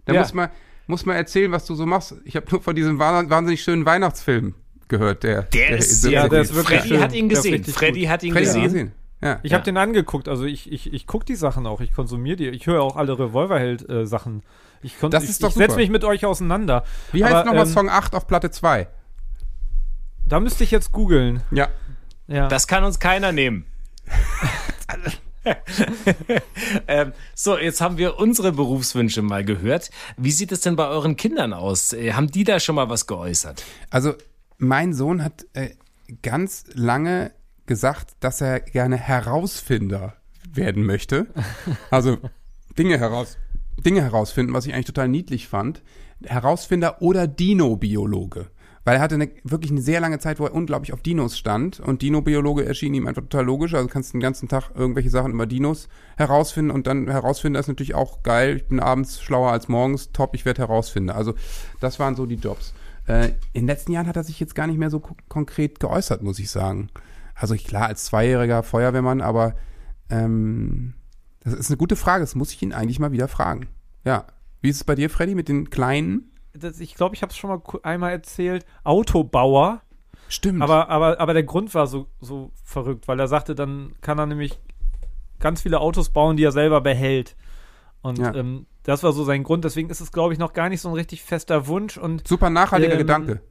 S1: Da
S3: Ja.
S1: muss man muss man erzählen, was du so machst. Ich habe nur von diesem wahn- wahnsinnig schönen Weihnachtsfilm gehört, der
S3: der ist,
S1: der
S3: ja,
S2: der ist wirklich
S3: Freddy
S2: schön.
S3: hat ihn
S2: Der ist
S3: gesehen. Freddy
S2: gut.
S3: hat ihn
S1: Freddy
S3: gesehen.
S1: gesehen. Ja.
S2: Ich
S3: Ja.
S2: habe den angeguckt. Also ich, ich, ich gucke die Sachen auch. Ich konsumiere die. Ich höre auch alle Revolverheld-Sachen. ich kon-
S1: Das
S2: ich,
S1: ist doch
S2: ich setze mich mit euch auseinander.
S1: Wie heißt nochmal
S2: ähm,
S1: Song 8 auf Platte 2?
S2: Da müsste ich jetzt googeln.
S1: Ja.
S2: Ja.
S3: Das kann uns keiner nehmen. *laughs* *laughs* ähm, so, jetzt haben wir unsere Berufswünsche mal gehört. Wie sieht es denn bei euren Kindern aus? Äh, haben die da schon mal was geäußert?
S1: Also, mein Sohn hat äh, ganz lange gesagt, dass er gerne Herausfinder werden möchte. *laughs* Also Dinge heraus, Dinge herausfinden, was ich eigentlich total niedlich fand. Herausfinder oder Dino-Biologe. Weil er hatte eine, wirklich eine sehr lange Zeit, wo er unglaublich auf Dinos stand. Und Dino-Biologe erschien ihm einfach total logisch. Also kannst du den ganzen Tag irgendwelche Sachen über Dinos herausfinden. Und dann herausfinden ist natürlich auch geil. Ich bin abends schlauer als morgens. Top, ich werde herausfinden. Also das waren so die Jobs. Äh, in den letzten Jahren hat er sich jetzt gar nicht mehr so ko- konkret geäußert, muss ich sagen. Also klar, als zweijähriger Feuerwehrmann, aber ähm, das ist eine gute Frage. Das muss ich ihn eigentlich mal wieder fragen. Ja. Wie ist es bei dir, Freddy, mit den Kleinen?
S2: Das, ich glaube, ich habe es schon mal einmal erzählt. Autobauer.
S1: Stimmt.
S2: Aber, aber, aber der Grund war so, so verrückt, weil er sagte, dann kann er nämlich ganz viele Autos bauen, die er selber behält. Und
S1: Ja.
S2: ähm, das war so sein Grund. Deswegen ist es, glaube ich, noch gar nicht so ein richtig fester Wunsch. Und
S1: Super nachhaltiger
S2: Ähm,
S1: Gedanke.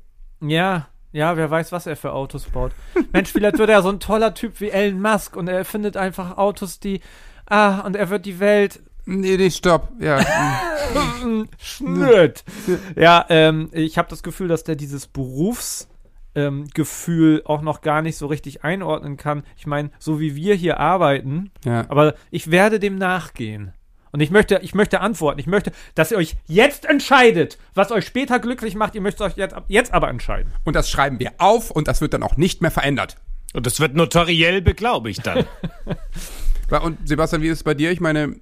S2: ja, ja, wer weiß, was er für Autos baut. *laughs* Mensch, vielleicht wird er so ein toller Typ wie Elon Musk und er erfindet einfach Autos, die. Ah, und er wird die Welt
S1: Nee, nee, stopp. Ja. *laughs*
S2: Schnürt. Ja, ähm, ich habe das Gefühl, dass der dieses Berufsgefühl ähm, Gefühl auch noch gar nicht so richtig einordnen kann. Ich meine, so wie wir hier arbeiten,
S1: ja.
S2: aber ich werde dem nachgehen. Und ich möchte, ich möchte antworten. Ich möchte, dass ihr euch jetzt entscheidet, was euch später glücklich macht. Ihr möchtet euch jetzt, jetzt aber entscheiden.
S1: Und das schreiben wir auf und das wird dann auch nicht mehr verändert.
S3: Und das wird notariell beglaubigt dann. *laughs*
S1: Und Sebastian, wie ist es bei dir? Ich meine,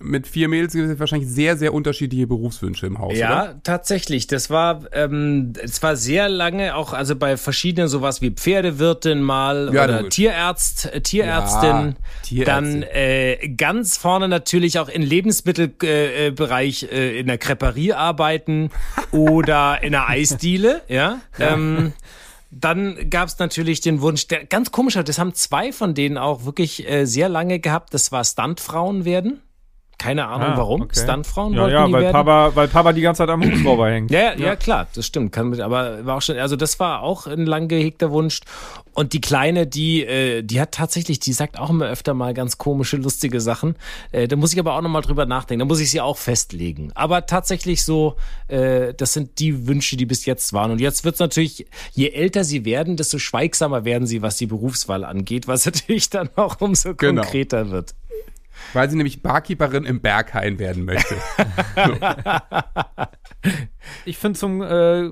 S1: mit vier Mädels gibt es wahrscheinlich sehr, sehr unterschiedliche Berufswünsche im Haus,
S3: Ja,
S1: oder?
S3: tatsächlich. Das war, ähm, es war sehr lange auch, also bei verschiedenen sowas wie Pferdewirtin mal
S1: Ja,
S3: oder. Tierärzt, äh, Tierärztin.
S1: Tierärztin.
S3: Dann äh, ganz vorne natürlich auch im Lebensmittelbereich äh, Bereich, äh, in der Creperie arbeiten *laughs* oder in der Eisdiele, ja. Ähm, dann gab es natürlich den Wunsch, der ganz komischer, das haben zwei von denen auch wirklich äh, sehr lange gehabt, das war Stuntfrauen werden. Keine Ahnung
S2: Ah,
S3: warum.
S2: okay.
S3: Stuntfrauen
S2: Ja,
S3: wollten
S2: ja,
S3: die
S2: weil
S3: werden.
S2: Papa, weil Papa die ganze Zeit am Hubschrauber *clears throat* hängt.
S3: Ja, ja, ja, klar, das stimmt. Kann mit, aber war auch schon, also das war auch ein lang gehegter Wunsch. Und die Kleine, die, äh, die hat tatsächlich, die sagt auch immer öfter mal ganz komische, lustige Sachen. Äh, da muss ich aber auch nochmal drüber nachdenken. Da muss ich sie auch festlegen. Aber tatsächlich so, äh, das sind die Wünsche, die bis jetzt waren. Und jetzt wird's natürlich, je älter sie werden, desto schweigsamer werden sie, was die Berufswahl angeht, was *laughs* natürlich dann auch umso
S1: Genau.
S3: konkreter wird.
S1: Weil sie nämlich Barkeeperin im Berghain werden möchte. *laughs*
S2: Ich finde, zum äh,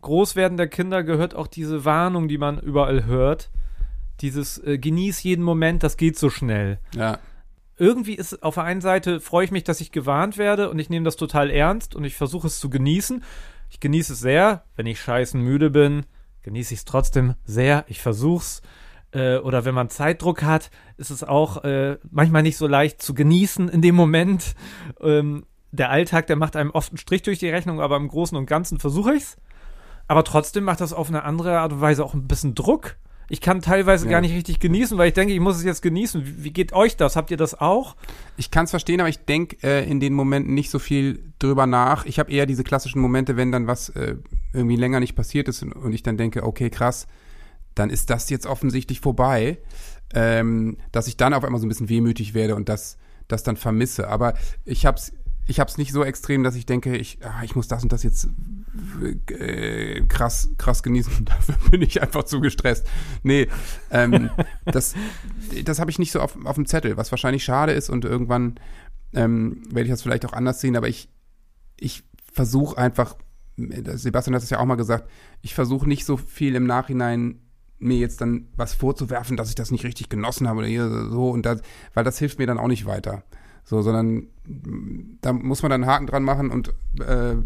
S2: Großwerden der Kinder gehört auch diese Warnung, die man überall hört. Dieses äh, Genieß jeden Moment, das geht so schnell.
S1: ja.
S2: Irgendwie ist auf der einen Seite freue ich mich, dass ich gewarnt werde und ich nehme das total ernst und ich versuche es zu genießen. Ich genieße es sehr, wenn ich scheißen müde bin, genieße ich es trotzdem sehr. Ich versuch's. Äh, oder wenn man Zeitdruck hat, ist es auch äh, manchmal nicht so leicht zu genießen in dem Moment. Ähm, der Alltag, der macht einem oft einen Strich durch die Rechnung, aber im Großen und Ganzen versuche ich's. Aber trotzdem macht das auf eine andere Art und Weise auch ein bisschen Druck. Ich kann teilweise
S1: Ja.
S2: gar nicht richtig genießen, weil ich denke, ich muss es jetzt genießen. Wie, wie geht euch das? Habt ihr das auch?
S1: Ich kann es verstehen, aber ich denke äh, in den Momenten nicht so viel drüber nach. Ich habe eher diese klassischen Momente, wenn dann was äh, irgendwie länger nicht passiert ist und, und ich dann denke, okay, krass, dann ist das jetzt offensichtlich vorbei, ähm, dass ich dann auf einmal so ein bisschen wehmütig werde und das, das dann vermisse. Aber ich hab's ich hab's nicht so extrem, dass ich denke, ich, ah, ich muss das und das jetzt äh, krass, krass genießen. *laughs* Dafür bin ich einfach zu gestresst. Nee, ähm, *laughs* das, das habe ich nicht so auf, auf dem Zettel, was wahrscheinlich schade ist und irgendwann ähm, werde ich das vielleicht auch anders sehen, aber ich, ich versuche einfach, Sebastian hat es ja auch mal gesagt, ich versuche nicht so viel im Nachhinein mir jetzt dann was vorzuwerfen, dass ich das nicht richtig genossen habe oder hier so und das, weil das hilft mir dann auch nicht weiter. So, sondern mm, da muss man dann einen Haken dran machen und äh,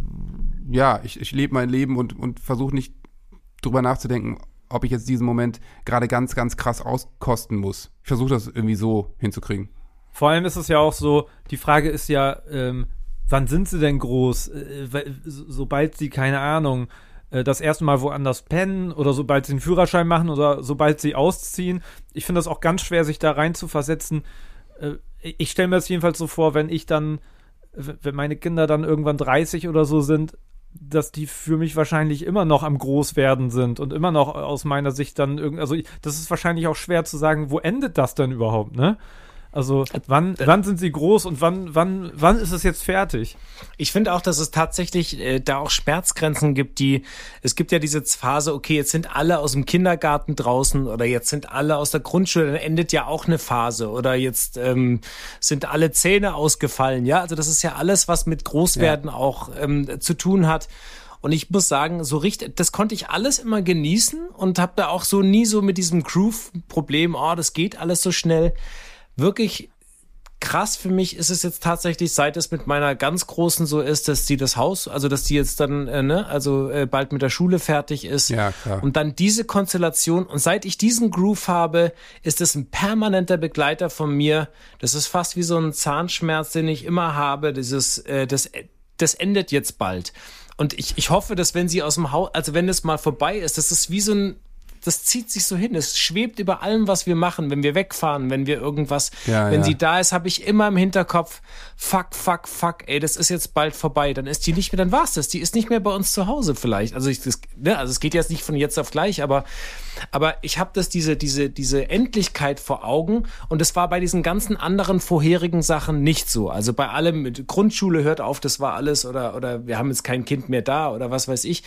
S1: ja, ich, ich lebe mein Leben und, und versuche nicht drüber nachzudenken, ob ich jetzt diesen Moment gerade ganz, ganz krass auskosten muss. Ich versuche das irgendwie so hinzukriegen.
S2: Vor allem ist es ja auch so, die Frage ist ja, ähm, wann sind sie denn groß? Äh, sobald sie, keine Ahnung, äh, das erste Mal woanders pennen oder sobald sie einen Führerschein machen oder sobald sie ausziehen. Ich finde das auch ganz schwer, sich da rein zu versetzen. Äh, ich stelle mir das jedenfalls so vor, wenn ich dann, wenn meine Kinder dann irgendwann 30 oder so sind, dass die für mich wahrscheinlich immer noch am Großwerden sind und immer noch aus meiner Sicht dann irgendwie, also das ist wahrscheinlich auch schwer zu sagen, wo endet das denn überhaupt, ne? Also wann, wann sind sie groß und wann, wann, wann ist es jetzt fertig?
S3: Ich finde auch, dass es tatsächlich äh, da auch Schmerzgrenzen gibt, die, es gibt ja diese Phase, okay, jetzt sind alle aus dem Kindergarten draußen oder jetzt sind alle aus der Grundschule, dann endet ja auch eine Phase oder jetzt ähm, sind alle Zähne ausgefallen, ja, also das ist ja alles, was mit Großwerden ja. auch ähm, zu tun hat. Und ich muss sagen, so richtig, das konnte ich alles immer genießen und habe da auch so nie so mit diesem Groove-Problem, oh, das geht alles so schnell. Wirklich krass für mich ist es jetzt tatsächlich, seit es mit meiner ganz großen so ist, dass sie das Haus, also dass die jetzt dann, äh, ne, also äh, bald mit der Schule fertig ist.
S1: Ja, klar.
S3: Und dann diese Konstellation. Und seit ich diesen Groove habe, ist es ein permanenter Begleiter von mir. Das ist fast wie so ein Zahnschmerz, den ich immer habe. Dieses, äh, das, das endet jetzt bald. Und ich, ich hoffe, dass wenn sie aus dem Haus, also wenn es mal vorbei ist, das ist wie so ein, das zieht sich so hin. Es schwebt über allem, was wir machen, wenn wir wegfahren, wenn wir irgendwas,
S1: ja,
S3: wenn
S1: ja.
S3: sie da ist, habe ich immer im Hinterkopf, fuck, fuck, fuck, ey, das ist jetzt bald vorbei. Dann ist die nicht mehr, dann war's das. Die ist nicht mehr bei uns zu Hause vielleicht. Also ich, das, ne, also es geht jetzt nicht von jetzt auf gleich, aber, aber ich habe das diese, diese, diese Endlichkeit vor Augen und es war bei diesen ganzen anderen vorherigen Sachen nicht so. Also bei allem mit Grundschule hört auf, das war alles oder, oder wir haben jetzt kein Kind mehr da oder was weiß ich.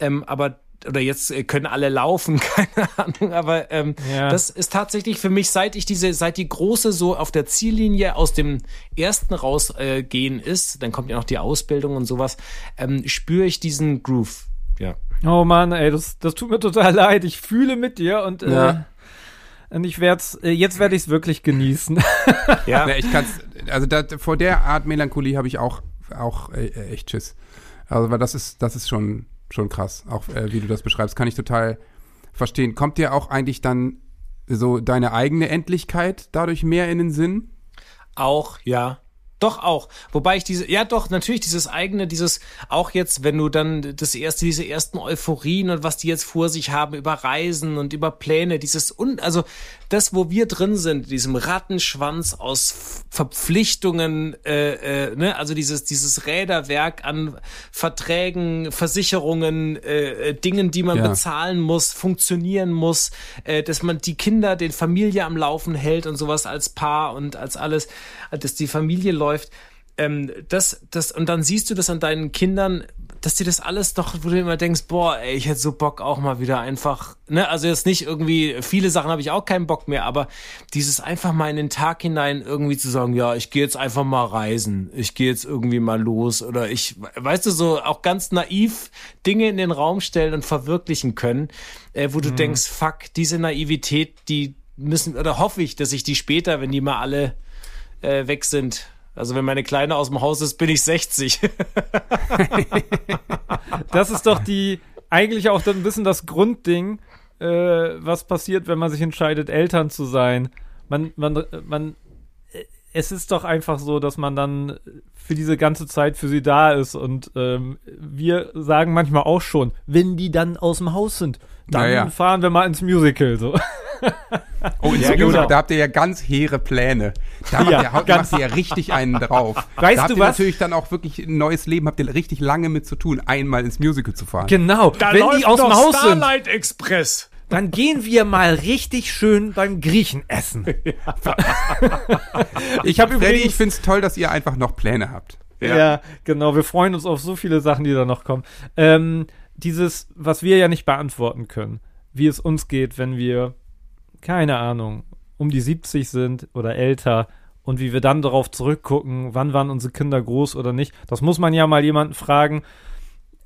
S3: Ähm, aber oder jetzt äh, können alle laufen, *laughs* keine Ahnung, aber ähm, ja. das ist tatsächlich für mich, seit ich diese, seit die große so auf der Ziellinie aus dem ersten rausgehen äh, ist, dann kommt ja noch die Ausbildung und sowas, ähm, spüre ich diesen Groove. Ja.
S2: Oh Mann, ey, das, das tut mir total *laughs* leid. Ich fühle mit dir und äh, ja. Und ich werde äh, jetzt werde ich es wirklich genießen. *laughs*
S1: ja, ich kann's, also da, vor der Art Melancholie habe ich auch, auch äh, echt Schiss. Also, weil das ist, das ist schon, schon krass, auch äh, wie du das beschreibst, kann ich total verstehen. Kommt dir auch eigentlich dann so deine eigene Endlichkeit dadurch mehr in den Sinn?
S3: Auch, ja. Doch auch. Wobei ich diese, ja doch, natürlich dieses eigene, dieses, auch jetzt, wenn du dann das erste, diese ersten Euphorien und was die jetzt vor sich haben über Reisen und über Pläne, dieses, und, also das, wo wir drin sind, diesem Rattenschwanz aus Verpflichtungen, äh, äh, ne, also dieses, dieses Räderwerk an Verträgen, Versicherungen, äh, äh, Dingen, die man ja. bezahlen muss, funktionieren muss, äh, dass man die Kinder, den Familie am Laufen hält und sowas als Paar und als alles, dass die Familie läuft läuft, ähm, das, das, und dann siehst du das an deinen Kindern, dass dir das alles doch, wo du immer denkst, boah, ey, ich hätte so Bock auch mal wieder einfach, ne, also jetzt nicht irgendwie, viele Sachen habe ich auch keinen Bock mehr, aber dieses einfach mal in den Tag hinein irgendwie zu sagen, ja, ich gehe jetzt einfach mal reisen, ich gehe jetzt irgendwie mal los oder ich, weißt du, so auch ganz naiv Dinge in den Raum stellen und verwirklichen können, äh, wo du mhm. denkst, fuck, diese Naivität, die müssen, oder hoffe ich, dass ich die später, wenn die mal alle äh, weg sind, also wenn meine Kleine aus dem Haus ist, bin ich 60. *laughs*
S2: das ist doch die, eigentlich auch dann ein bisschen das Grundding, äh, was passiert, wenn man sich entscheidet, Eltern zu sein. Man, man, man, es ist doch einfach so, dass man dann für diese ganze Zeit für sie da ist. Und ähm, wir sagen manchmal auch schon, wenn die dann aus dem Haus sind, dann naja. fahren wir mal ins Musical. So.
S1: Oh, ins ja, Musical, genau. da habt ihr ja ganz hehre Pläne. Da ja, macht, ihr, macht ihr ja richtig einen drauf.
S2: Weißt
S1: da habt
S2: du
S1: ihr
S2: was?
S1: natürlich dann auch wirklich ein neues Leben, habt ihr richtig lange mit zu tun, einmal ins Musical zu fahren.
S2: Genau,
S3: da wenn die aus dem Haus Starlight sind. Express.
S2: Dann gehen wir mal richtig schön beim Griechen essen. *laughs*
S1: ich habe übrigens, ich finde es toll, dass ihr einfach noch Pläne habt.
S2: Ja. ja. genau. Wir freuen uns auf so viele Sachen, die da noch kommen. Ähm, dieses, was wir ja nicht beantworten können, wie es uns geht, wenn wir, keine Ahnung, um die 70 sind oder älter und wie wir dann darauf zurückgucken, wann waren unsere Kinder groß oder nicht. Das muss man ja mal jemanden fragen,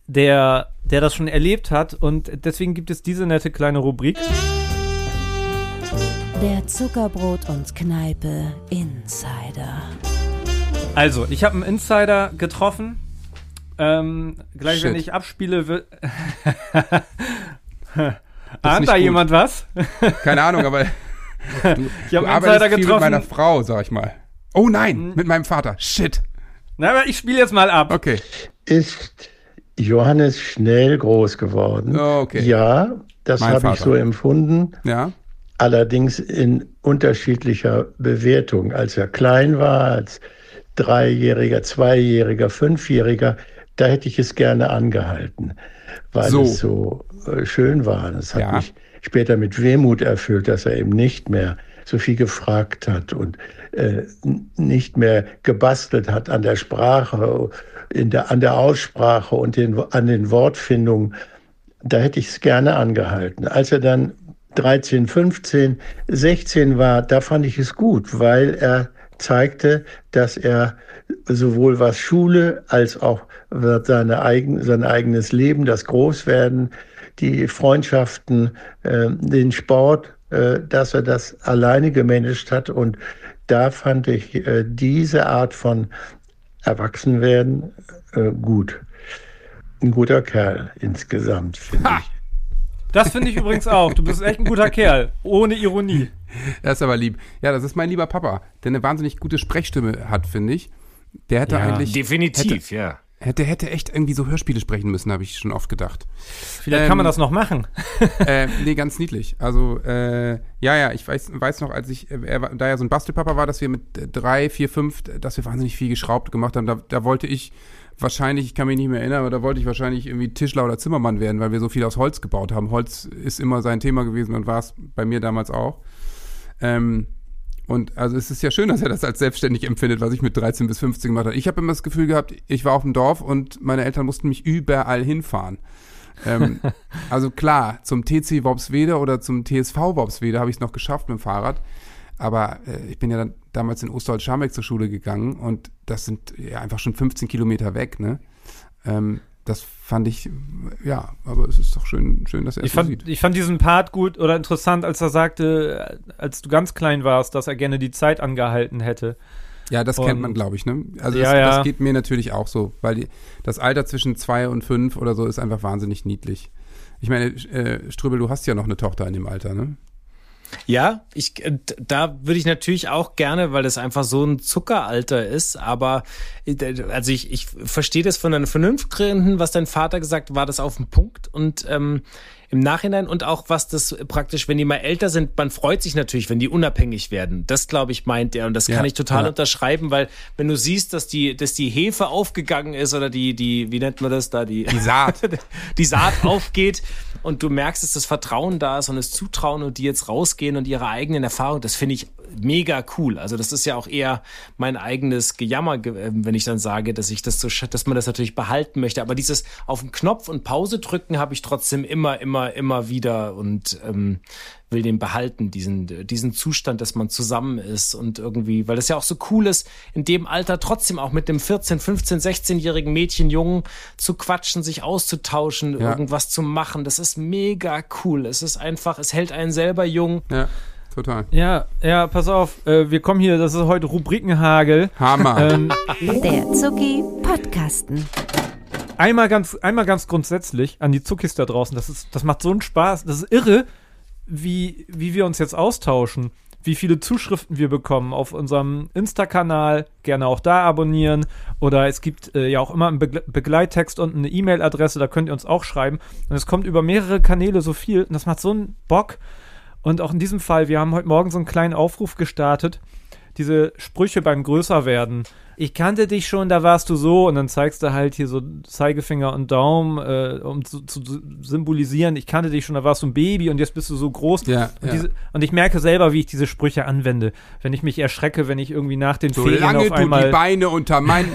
S2: der, der das schon erlebt hat. Und deswegen gibt es diese nette kleine Rubrik.
S4: Der Zuckerbrot und Kneipe Insider.
S2: Also, ich habe einen Insider getroffen. Ähm, gleich, Shit. wenn ich abspiele, wird. *laughs* Ahnt da jemand was?
S1: Keine Ahnung, aber *laughs* du,
S2: ich habe einen Insider getroffen. mit
S1: meiner Frau, sag ich mal. Oh nein, hm. mit meinem Vater. Shit.
S2: Na, aber ich spiele jetzt mal ab.
S1: Okay.
S6: Ist Johannes schnell groß geworden?
S1: Oh, okay.
S6: Ja, das habe ich so empfunden.
S1: Ja.
S6: Allerdings in unterschiedlicher Bewertung. Als er klein war, als Dreijähriger, Zweijähriger, Fünfjähriger, da hätte ich es gerne angehalten, weil so. es so äh, schön war. Das hat ja. mich später mit Wehmut erfüllt, dass er eben nicht mehr so viel gefragt hat und äh, nicht mehr gebastelt hat an der Sprache, in der, an der Aussprache und den, an den Wortfindungen. Da hätte ich es gerne angehalten. Als er dann 13, 15, 16 war, da fand ich es gut, weil er zeigte, dass er sowohl was Schule als auch seine eigen, sein eigenes Leben, das Großwerden, die Freundschaften, äh, den Sport, äh, dass er das alleine gemanagt hat. Und da fand ich äh, diese Art von Erwachsenwerden äh, gut. Ein guter Kerl insgesamt, finde ich.
S2: Das finde ich übrigens auch. Du bist echt ein guter Kerl. Ohne Ironie.
S1: Das ist aber lieb. Ja, das ist mein lieber Papa, der eine wahnsinnig gute Sprechstimme hat, finde ich. Der hätte
S3: Ja,
S1: eigentlich.
S3: definitiv, ja.
S1: Hätte, hätte echt irgendwie so Hörspiele sprechen müssen, habe ich schon oft gedacht.
S2: Vielleicht
S1: Ähm,
S2: kann man das noch machen. *laughs*
S1: äh, nee, ganz niedlich. Also, äh, ja, ja, ich weiß, weiß noch, als ich, äh, er da er so ein Bastelpapa war, dass wir mit äh, drei, vier, fünf, dass wir wahnsinnig viel geschraubt gemacht haben. Da, da wollte ich wahrscheinlich, ich kann mich nicht mehr erinnern, aber da wollte ich wahrscheinlich irgendwie Tischler oder Zimmermann werden, weil wir so viel aus Holz gebaut haben. Holz ist immer sein Thema gewesen und war es bei mir damals auch. Ähm, und also es ist ja schön, dass er das als selbstständig empfindet, was ich mit 13 bis 15 gemacht habe. Ich habe immer das Gefühl gehabt, ich war auf dem Dorf und meine Eltern mussten mich überall hinfahren. ähm, *laughs* also klar, zum TC Worpswede oder zum TSV Worpswede habe ich es noch geschafft mit dem Fahrrad. Aber äh, ich bin ja dann damals in Osterholz-Scharmbeck zur Schule gegangen und das sind ja einfach schon 15 Kilometer weg, ne? Ähm, das fand ich, ja, aber es ist doch schön, schön dass er es
S2: Ich
S1: so
S2: fand,
S1: sieht.
S2: ich fand diesen Part gut oder interessant, als er sagte, als du ganz klein warst, dass er gerne die Zeit angehalten hätte.
S1: Ja, das kennt
S2: Und-
S1: man, glaube ich, ne? Also
S2: Ja,
S1: das,
S2: ja.
S1: das geht mir natürlich auch so, weil die, das Alter zwischen zwei und fünf oder so ist einfach wahnsinnig niedlich. Ich meine, äh, Strübel, du hast ja noch eine Tochter in dem Alter, ne?
S3: Ja, ich, äh, da würde ich natürlich auch gerne, weil das einfach so ein Zuckeralter ist, aber äh, also ich, ich verstehe das von deinen Vernunftgründen, was dein Vater gesagt war, das auf den Punkt und ähm, im Nachhinein und auch was das praktisch, wenn die mal älter sind, man freut sich natürlich, wenn die unabhängig werden. Das glaube ich meint er und das
S1: Ja,
S3: kann ich total
S1: ja.
S3: unterschreiben, weil wenn du siehst, dass die, dass die Hefe aufgegangen ist oder die, die, wie nennt man das da, die,
S1: Die Saat. *laughs*
S3: die Saat aufgeht und du merkst, dass das Vertrauen da ist und das Zutrauen und die jetzt rausgehen und ihre eigenen Erfahrungen, das finde ich mega cool. Also das ist ja auch eher mein eigenes Gejammer, ge- äh, wenn ich dann sage, dass ich das so, dass man das natürlich behalten möchte. Aber dieses auf den Knopf und Pause drücken habe ich trotzdem immer, immer, immer wieder und ähm, will den behalten, diesen, diesen Zustand, dass man zusammen ist und irgendwie, weil das ja auch so cool ist, in dem Alter trotzdem auch mit dem 14, 15, 16-jährigen Mädchen, Jungen zu quatschen, sich auszutauschen,
S1: Ja.
S3: irgendwas zu machen. Das ist mega cool. Es ist einfach, es hält einen selber jung.
S1: Ja, total.
S2: Ja, ja, pass auf, äh, wir kommen hier, das ist heute Rubrikenhagel.
S1: Hammer.
S2: Ähm,
S4: Der Zucki Podcasten.
S2: einmal ganz, einmal ganz grundsätzlich an die Zuckis da draußen. Das ist, das macht so einen Spaß. Das ist irre, wie, wie wir uns jetzt austauschen. Wie viele Zuschriften wir bekommen auf unserem Insta-Kanal. Gerne auch da abonnieren. Oder es gibt äh, ja auch immer einen Begle Begleittext und eine E-Mail-Adresse. Da könnt ihr uns auch schreiben. Und es kommt über mehrere Kanäle so viel. Und das macht so einen Bock. Und auch in diesem Fall, wir haben heute Morgen so einen kleinen Aufruf gestartet. Diese Sprüche beim Größerwerden. Ich kannte dich schon, da warst du so. Und dann zeigst du halt hier so Zeigefinger und Daumen, äh, um zu, zu symbolisieren, ich kannte dich schon, da warst du ein Baby und jetzt bist du so groß.
S1: Ja,
S2: und,
S1: ja.
S2: diese, und ich merke selber, wie ich diese Sprüche anwende. Wenn ich mich erschrecke, wenn ich irgendwie nach den Ferien
S1: Solange
S2: auf
S1: du die
S2: einmal.
S1: Beine unter meinen.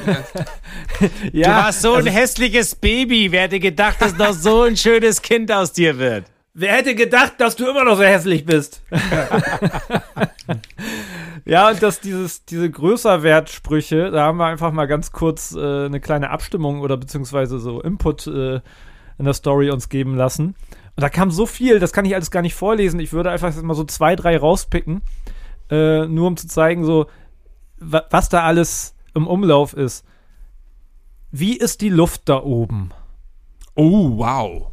S1: *laughs*
S2: ja,
S3: du warst so ein hässliches Baby. Wer hätte gedacht, dass noch so ein schönes Kind aus dir wird?
S2: Wer hätte gedacht, dass du immer noch so hässlich bist? *laughs* ja, und dass dieses, diese Größerwertsprüche, da haben wir einfach mal ganz kurz äh, eine kleine Abstimmung oder beziehungsweise so Input äh, in der Story uns geben lassen. Und da kam so viel, das kann ich alles gar nicht vorlesen. Ich würde einfach jetzt mal so zwei, drei rauspicken, äh, nur um zu zeigen, so, wa was da alles im Umlauf ist. Wie ist die Luft da oben?
S1: Oh, wow.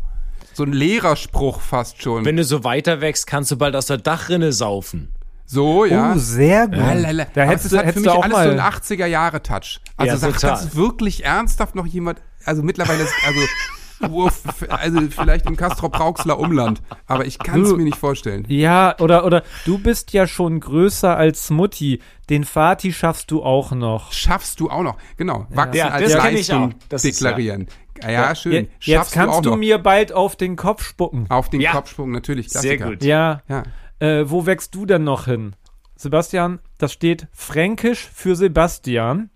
S1: So ein Lehrerspruch fast schon.
S3: Wenn du so weiter wächst, kannst du bald aus der Dachrinne saufen.
S1: so, ja.
S2: Oh, sehr gut.
S1: Lalala.
S2: Da
S1: Aber
S2: hättest
S1: das
S2: du,
S1: hat für mich alles
S2: mal.
S1: so einen 80er-Jahre-Touch. Also
S3: Ja,
S1: sagt das wirklich ernsthaft noch jemand? Also mittlerweile ist, also, *laughs* also vielleicht im Castrop-Rauxler Umland. Aber ich kann es mir nicht vorstellen.
S2: Ja, oder, oder du bist ja schon größer als Mutti. Den Vati schaffst du auch noch.
S1: Schaffst du auch noch. Genau. Wachsen
S3: Ja,
S1: als
S3: das kenn ich
S1: Leistung
S3: auch. Das ist
S1: deklarieren. Ja, ja, schön. Schaffst
S2: Jetzt kannst
S1: auch
S2: du
S1: noch.
S2: mir bald auf den Kopf spucken.
S1: Auf den
S3: Ja.
S1: Kopfsprung, natürlich.
S3: Sehr
S1: Klassiker.
S3: gut.
S2: Ja.
S1: Ja.
S2: Äh, wo wächst du denn noch hin? Sebastian, das steht fränkisch für Sebastian.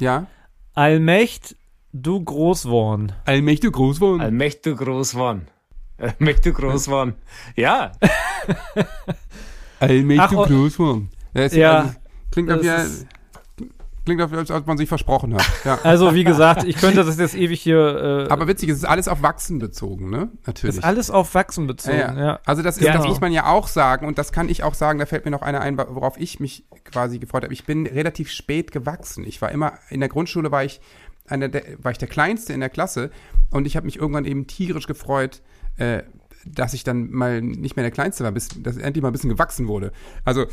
S1: Ja.
S2: Allmächt, du Großworn.
S1: Allmächtig groß worden.
S3: Allmächtig groß waren. Allmächtig groß waren. Ja, *laughs*
S1: Allmächtig
S2: Ach, oh.
S1: groß worden. Ja, klingt ja,
S2: ist-
S1: klingt als ob man sich versprochen hat. Ja. *laughs*
S2: Also, wie gesagt, ich könnte das jetzt ewig hier. Äh,
S1: Aber witzig, es ist alles auf Wachsen bezogen, ne? Natürlich.
S2: ist alles auf Wachsen bezogen,
S1: Ja,
S2: ja.
S1: Also das, ist,
S2: Ja,
S1: das
S2: genau.
S1: muss man ja auch sagen und das kann ich auch sagen, da fällt mir noch einer ein, worauf ich mich quasi gefreut habe. Ich bin relativ spät gewachsen. Ich war immer, in der Grundschule war ich, einer der, war ich der Kleinste in der Klasse und ich habe mich irgendwann eben tierisch gefreut, äh, dass ich dann mal nicht mehr der Kleinste war, bis dass endlich mal ein bisschen gewachsen wurde. Also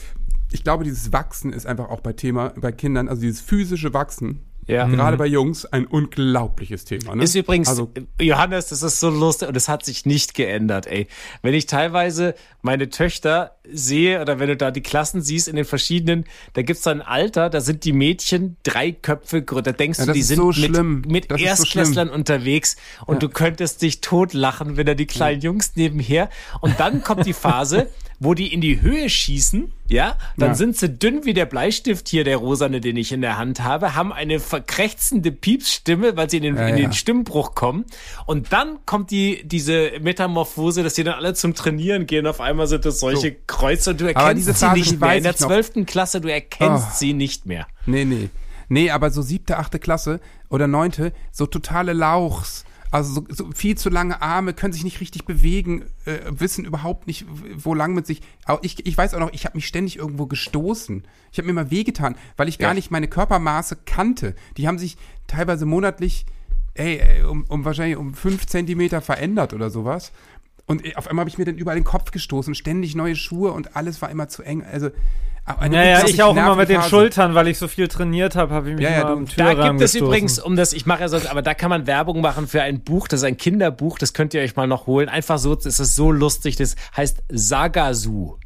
S1: ich glaube, dieses Wachsen ist einfach auch bei Thema, bei Kindern, also dieses physische Wachsen,
S3: Ja.
S1: gerade bei Jungs, ein unglaubliches Thema. Ne?
S3: Ist übrigens,
S1: also,
S3: Johannes, das ist so lustig und es hat sich nicht geändert, ey. Wenn ich teilweise meine Töchter sehe oder wenn du da die Klassen siehst in den verschiedenen, da gibt's da ein Alter, da sind die Mädchen drei Köpfe größer. Da denkst
S1: Ja,
S3: du, die sind
S1: so
S3: mit,
S1: schlimm.
S3: mit
S1: Das so
S3: Erstklässlern
S1: schlimm.
S3: unterwegs und du könntest dich totlachen, wenn da die kleinen Jungs nebenher. Und dann kommt die Phase, *laughs* wo die in die Höhe schießen, ja, dann
S1: Ja.
S3: sind sie dünn wie der Bleistift hier, der rosane, den ich in der Hand habe, haben eine verkrächzende Piepsstimme, weil sie in den,
S1: Ja,
S3: in
S1: ja.
S3: den Stimmbruch kommen. Und dann kommt die, diese Metamorphose, dass die dann alle zum Trainieren gehen. Auf einmal sind das solche
S1: So.
S3: Kreuze und du erkennst
S1: diese
S3: sie nicht mehr. In der zwölften Klasse, du erkennst
S1: Oh.
S3: sie nicht mehr.
S1: Nee, nee. Nee, aber so siebte, achte Klasse oder neunte, so totale Lauchs. Also so, so viel zu lange Arme, können sich nicht richtig bewegen, äh, wissen überhaupt nicht, wo lang mit sich. Auch ich, ich weiß auch noch, ich habe mich ständig irgendwo gestoßen. Ich habe mir mal wehgetan, weil ich gar nicht meine Körpermaße kannte. Die haben sich teilweise monatlich, ey, ey um, um wahrscheinlich um fünf Zentimeter verändert oder sowas. Und äh, auf einmal habe ich mir dann überall den Kopf gestoßen, ständig neue Schuhe und alles war immer zu eng. Also eine
S2: Naja,
S1: unglaublich
S2: ich auch immer mit den
S1: Phase.
S2: Schultern, weil ich so viel trainiert habe, habe ich mich
S1: Ja, ja,
S2: immer am
S3: Da
S2: Türrahmen
S3: gibt es
S2: gestoßen.
S3: übrigens, um das, ich mache ja sonst, aber da kann man Werbung machen für ein Buch, das ist ein Kinderbuch, das könnt ihr euch mal noch holen. Einfach so, das ist so lustig, das heißt Sagasu.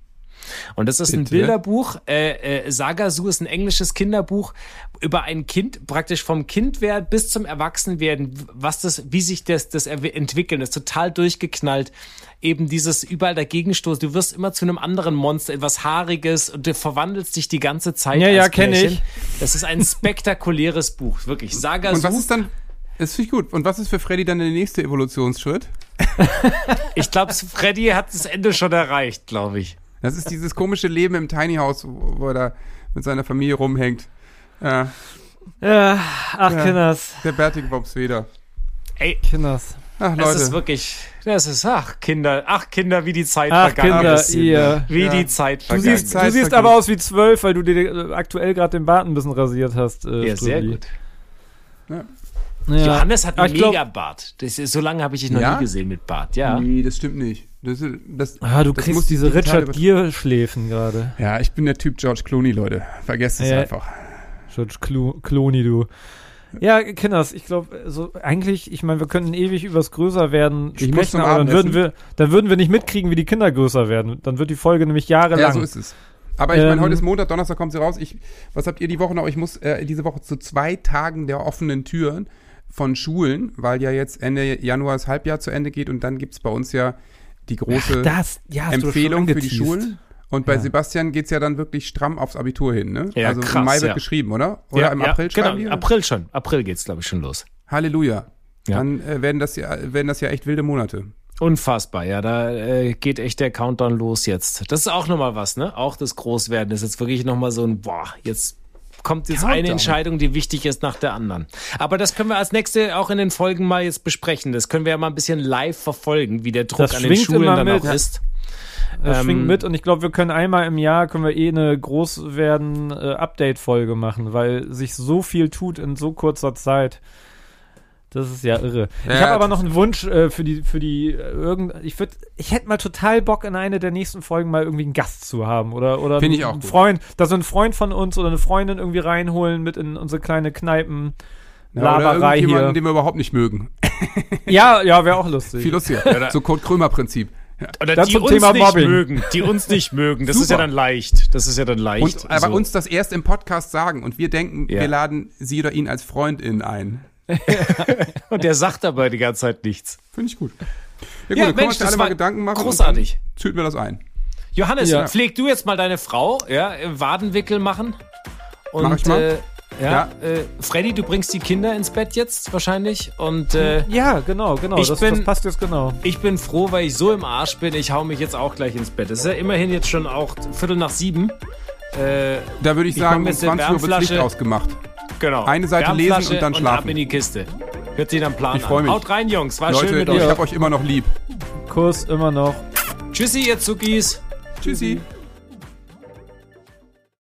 S3: Und das ist ein
S1: Bitte?
S3: Bilderbuch. Äh, äh, Sagasu ist ein englisches Kinderbuch über ein Kind, praktisch vom Kindwerden bis zum Erwachsenwerden, was das, wie sich das, das entwickeln, das ist total durchgeknallt. Eben dieses überall dagegenstoß. Du wirst immer zu einem anderen Monster, etwas Haariges und du verwandelst dich die ganze Zeit.
S2: Ja,
S3: als
S2: ja, kenn
S3: Pärchen.
S2: ich.
S3: Das ist ein spektakuläres Buch, wirklich. Sagasu.
S1: Und was ist dann, das finde ich gut. Und was ist für Freddy dann der nächste Evolutionsschritt? *laughs*
S3: ich glaube, Freddy hat das Ende schon erreicht, glaube ich.
S1: Das ist dieses komische Leben im Tiny House, wo er da mit seiner Familie rumhängt. Ja,
S2: Ja, ach,
S1: Ja.
S2: Kinders.
S1: der bärtige Bob Sweder.
S3: Ey,
S2: Kinders.
S1: Ach,
S3: das ist
S1: Leute.
S3: wirklich, das ist, ach, Kinder, ach, Kinder, wie die Zeit
S2: Ach,
S3: vergangen
S2: Kinder,
S3: ist.
S2: ihr.
S3: Wie
S1: Ja.
S3: die Zeit
S2: Du
S3: vergangen
S2: siehst,
S3: ist.
S2: Du siehst
S1: vergeht.
S2: aber aus wie zwölf, weil du dir äh, aktuell gerade den Bart ein bisschen rasiert hast. Äh,
S3: Ja, sehr
S2: Ströbli.
S3: gut.
S2: Ja.
S3: Johannes hat
S2: Ah,
S3: einen
S2: glaub-.
S3: Das ist, so lange habe ich dich noch
S1: Ja?
S3: nie gesehen mit Bart, ja.
S1: Nee, das stimmt nicht. Das, ist- das,
S2: Ah, du
S1: das
S2: kriegst
S1: muss
S2: diese Richard
S1: über-
S2: Gere-Schläfen gerade.
S1: Ja, ich bin der Typ George Clooney, Leute. Vergesst es einfach.
S2: George Clo Clooney, du. Ja, Kinders, ich glaube, so eigentlich, ich meine, wir könnten ewig übers Größerwerden
S1: Ich
S2: sprechen, aber dann würden, wir, dann würden wir nicht mitkriegen, wie die Kinder größer werden. Dann wird die Folge nämlich jahrelang.
S1: Ja, so ist es. Aber ich meine,
S2: Ähm,
S1: heute ist Montag, Donnerstag kommt sie raus. Ich, was habt ihr die Woche noch? Ich muss äh, diese Woche zu zwei Tagen der offenen Türen von Schulen, weil ja jetzt Ende Januar das Halbjahr zu Ende geht und dann gibt's bei uns ja die große
S2: das, ja,
S1: Empfehlung für die. Schulen. Und bei
S2: Ja.
S1: Sebastian geht's ja dann wirklich stramm aufs Abitur hin, ne?
S3: Ja,
S1: also
S3: krass,
S1: im Mai wird
S3: ja.
S1: geschrieben, oder? Oder im April
S3: genau,
S1: schreiben die?
S3: April schon. April geht's, glaube ich, schon los.
S1: Halleluja.
S3: Ja.
S1: Dann äh, werden, das ja, werden das ja echt wilde Monate.
S3: Unfassbar, ja, da äh, geht echt der Countdown los jetzt. Das ist auch nochmal was, ne? Auch das Großwerden ist jetzt wirklich nochmal so ein, boah, jetzt kommt jetzt eine
S1: Countdown.
S3: Entscheidung, die wichtig ist nach der anderen. Aber das können wir als nächste auch in den Folgen mal jetzt besprechen. Das können wir ja mal ein bisschen live verfolgen, wie der Druck
S2: Das
S3: an den Schulen dann
S2: mit.
S3: auch ist.
S2: Das
S3: Ähm,
S2: schwingt mit und ich glaube, wir können einmal im Jahr können wir eh eine Großwerden äh, Update-Folge machen, weil sich so viel tut in so kurzer Zeit. Das ist ja irre. ich
S1: Ja,
S2: habe aber noch einen Wunsch äh, für die für die äh, irgend ich würde ich hätte mal total Bock in eine der nächsten Folgen mal irgendwie einen Gast zu haben oder oder
S1: Find ich
S2: einen
S1: auch gut.
S2: Freund, dass wir einen Freund von uns oder eine Freundin irgendwie reinholen mit in unsere kleine Kneipen
S1: Ja, oder
S2: Laberei
S1: irgendjemanden,
S2: hier.
S1: den wir überhaupt nicht mögen. *laughs*
S2: Ja, ja, wäre auch lustig.
S1: Viel lustiger. so Kurt Krömer-Prinzip. Ja.
S3: Oder
S2: Das
S3: die
S2: zum
S3: uns
S2: Thema
S3: nicht
S2: Mobbing.
S3: mögen, die uns nicht mögen. Das ist ja
S1: Super.
S3: dann leicht. Das ist ja dann leicht.
S1: Und aber
S3: so.
S1: uns das erst im Podcast sagen und wir denken,
S3: Ja.
S1: wir laden sie oder ihn als Freundin ein. *laughs*
S3: Und der sagt aber die ganze Zeit nichts.
S1: Finde ich gut. Ja, gut,
S3: Ja,
S1: dann können wir
S3: Mensch,
S1: uns ja
S3: das
S1: alle mal Gedanken machen.
S3: großartig.
S1: Zünden wir das ein.
S3: Johannes,
S2: Ja.
S3: pfleg du jetzt mal deine Frau, ja, im Wadenwickel machen. Und
S1: Mach ich mal.
S3: Äh, ja,
S1: Ja.
S3: Äh, Freddy, du bringst die Kinder ins Bett jetzt wahrscheinlich. Und äh,
S2: Ja, genau, genau.
S3: Ich
S2: das,
S3: bin-
S2: das passt jetzt genau.
S3: ich bin froh, weil ich so im Arsch bin. Ich hau mich jetzt auch gleich ins Bett. Es ist ja immerhin jetzt schon auch Viertel nach sieben. Äh,
S1: Da würde ich
S3: Ich
S1: sagen, um
S3: jetzt in
S1: 20 Uhr wird Licht ausgemacht.
S3: Genau.
S1: Eine Seite lesen und dann schlafen.
S3: ab in die Kiste. Hört sich dann Plan
S1: Ich freu
S3: an.
S1: mich.
S3: Haut rein, Jungs. War schön
S1: Leute,
S3: mit
S1: ich
S3: euch.
S1: hab euch immer noch lieb.
S2: Kurs immer noch.
S3: Tschüssi, ihr Zuckis.
S1: Tschüssi.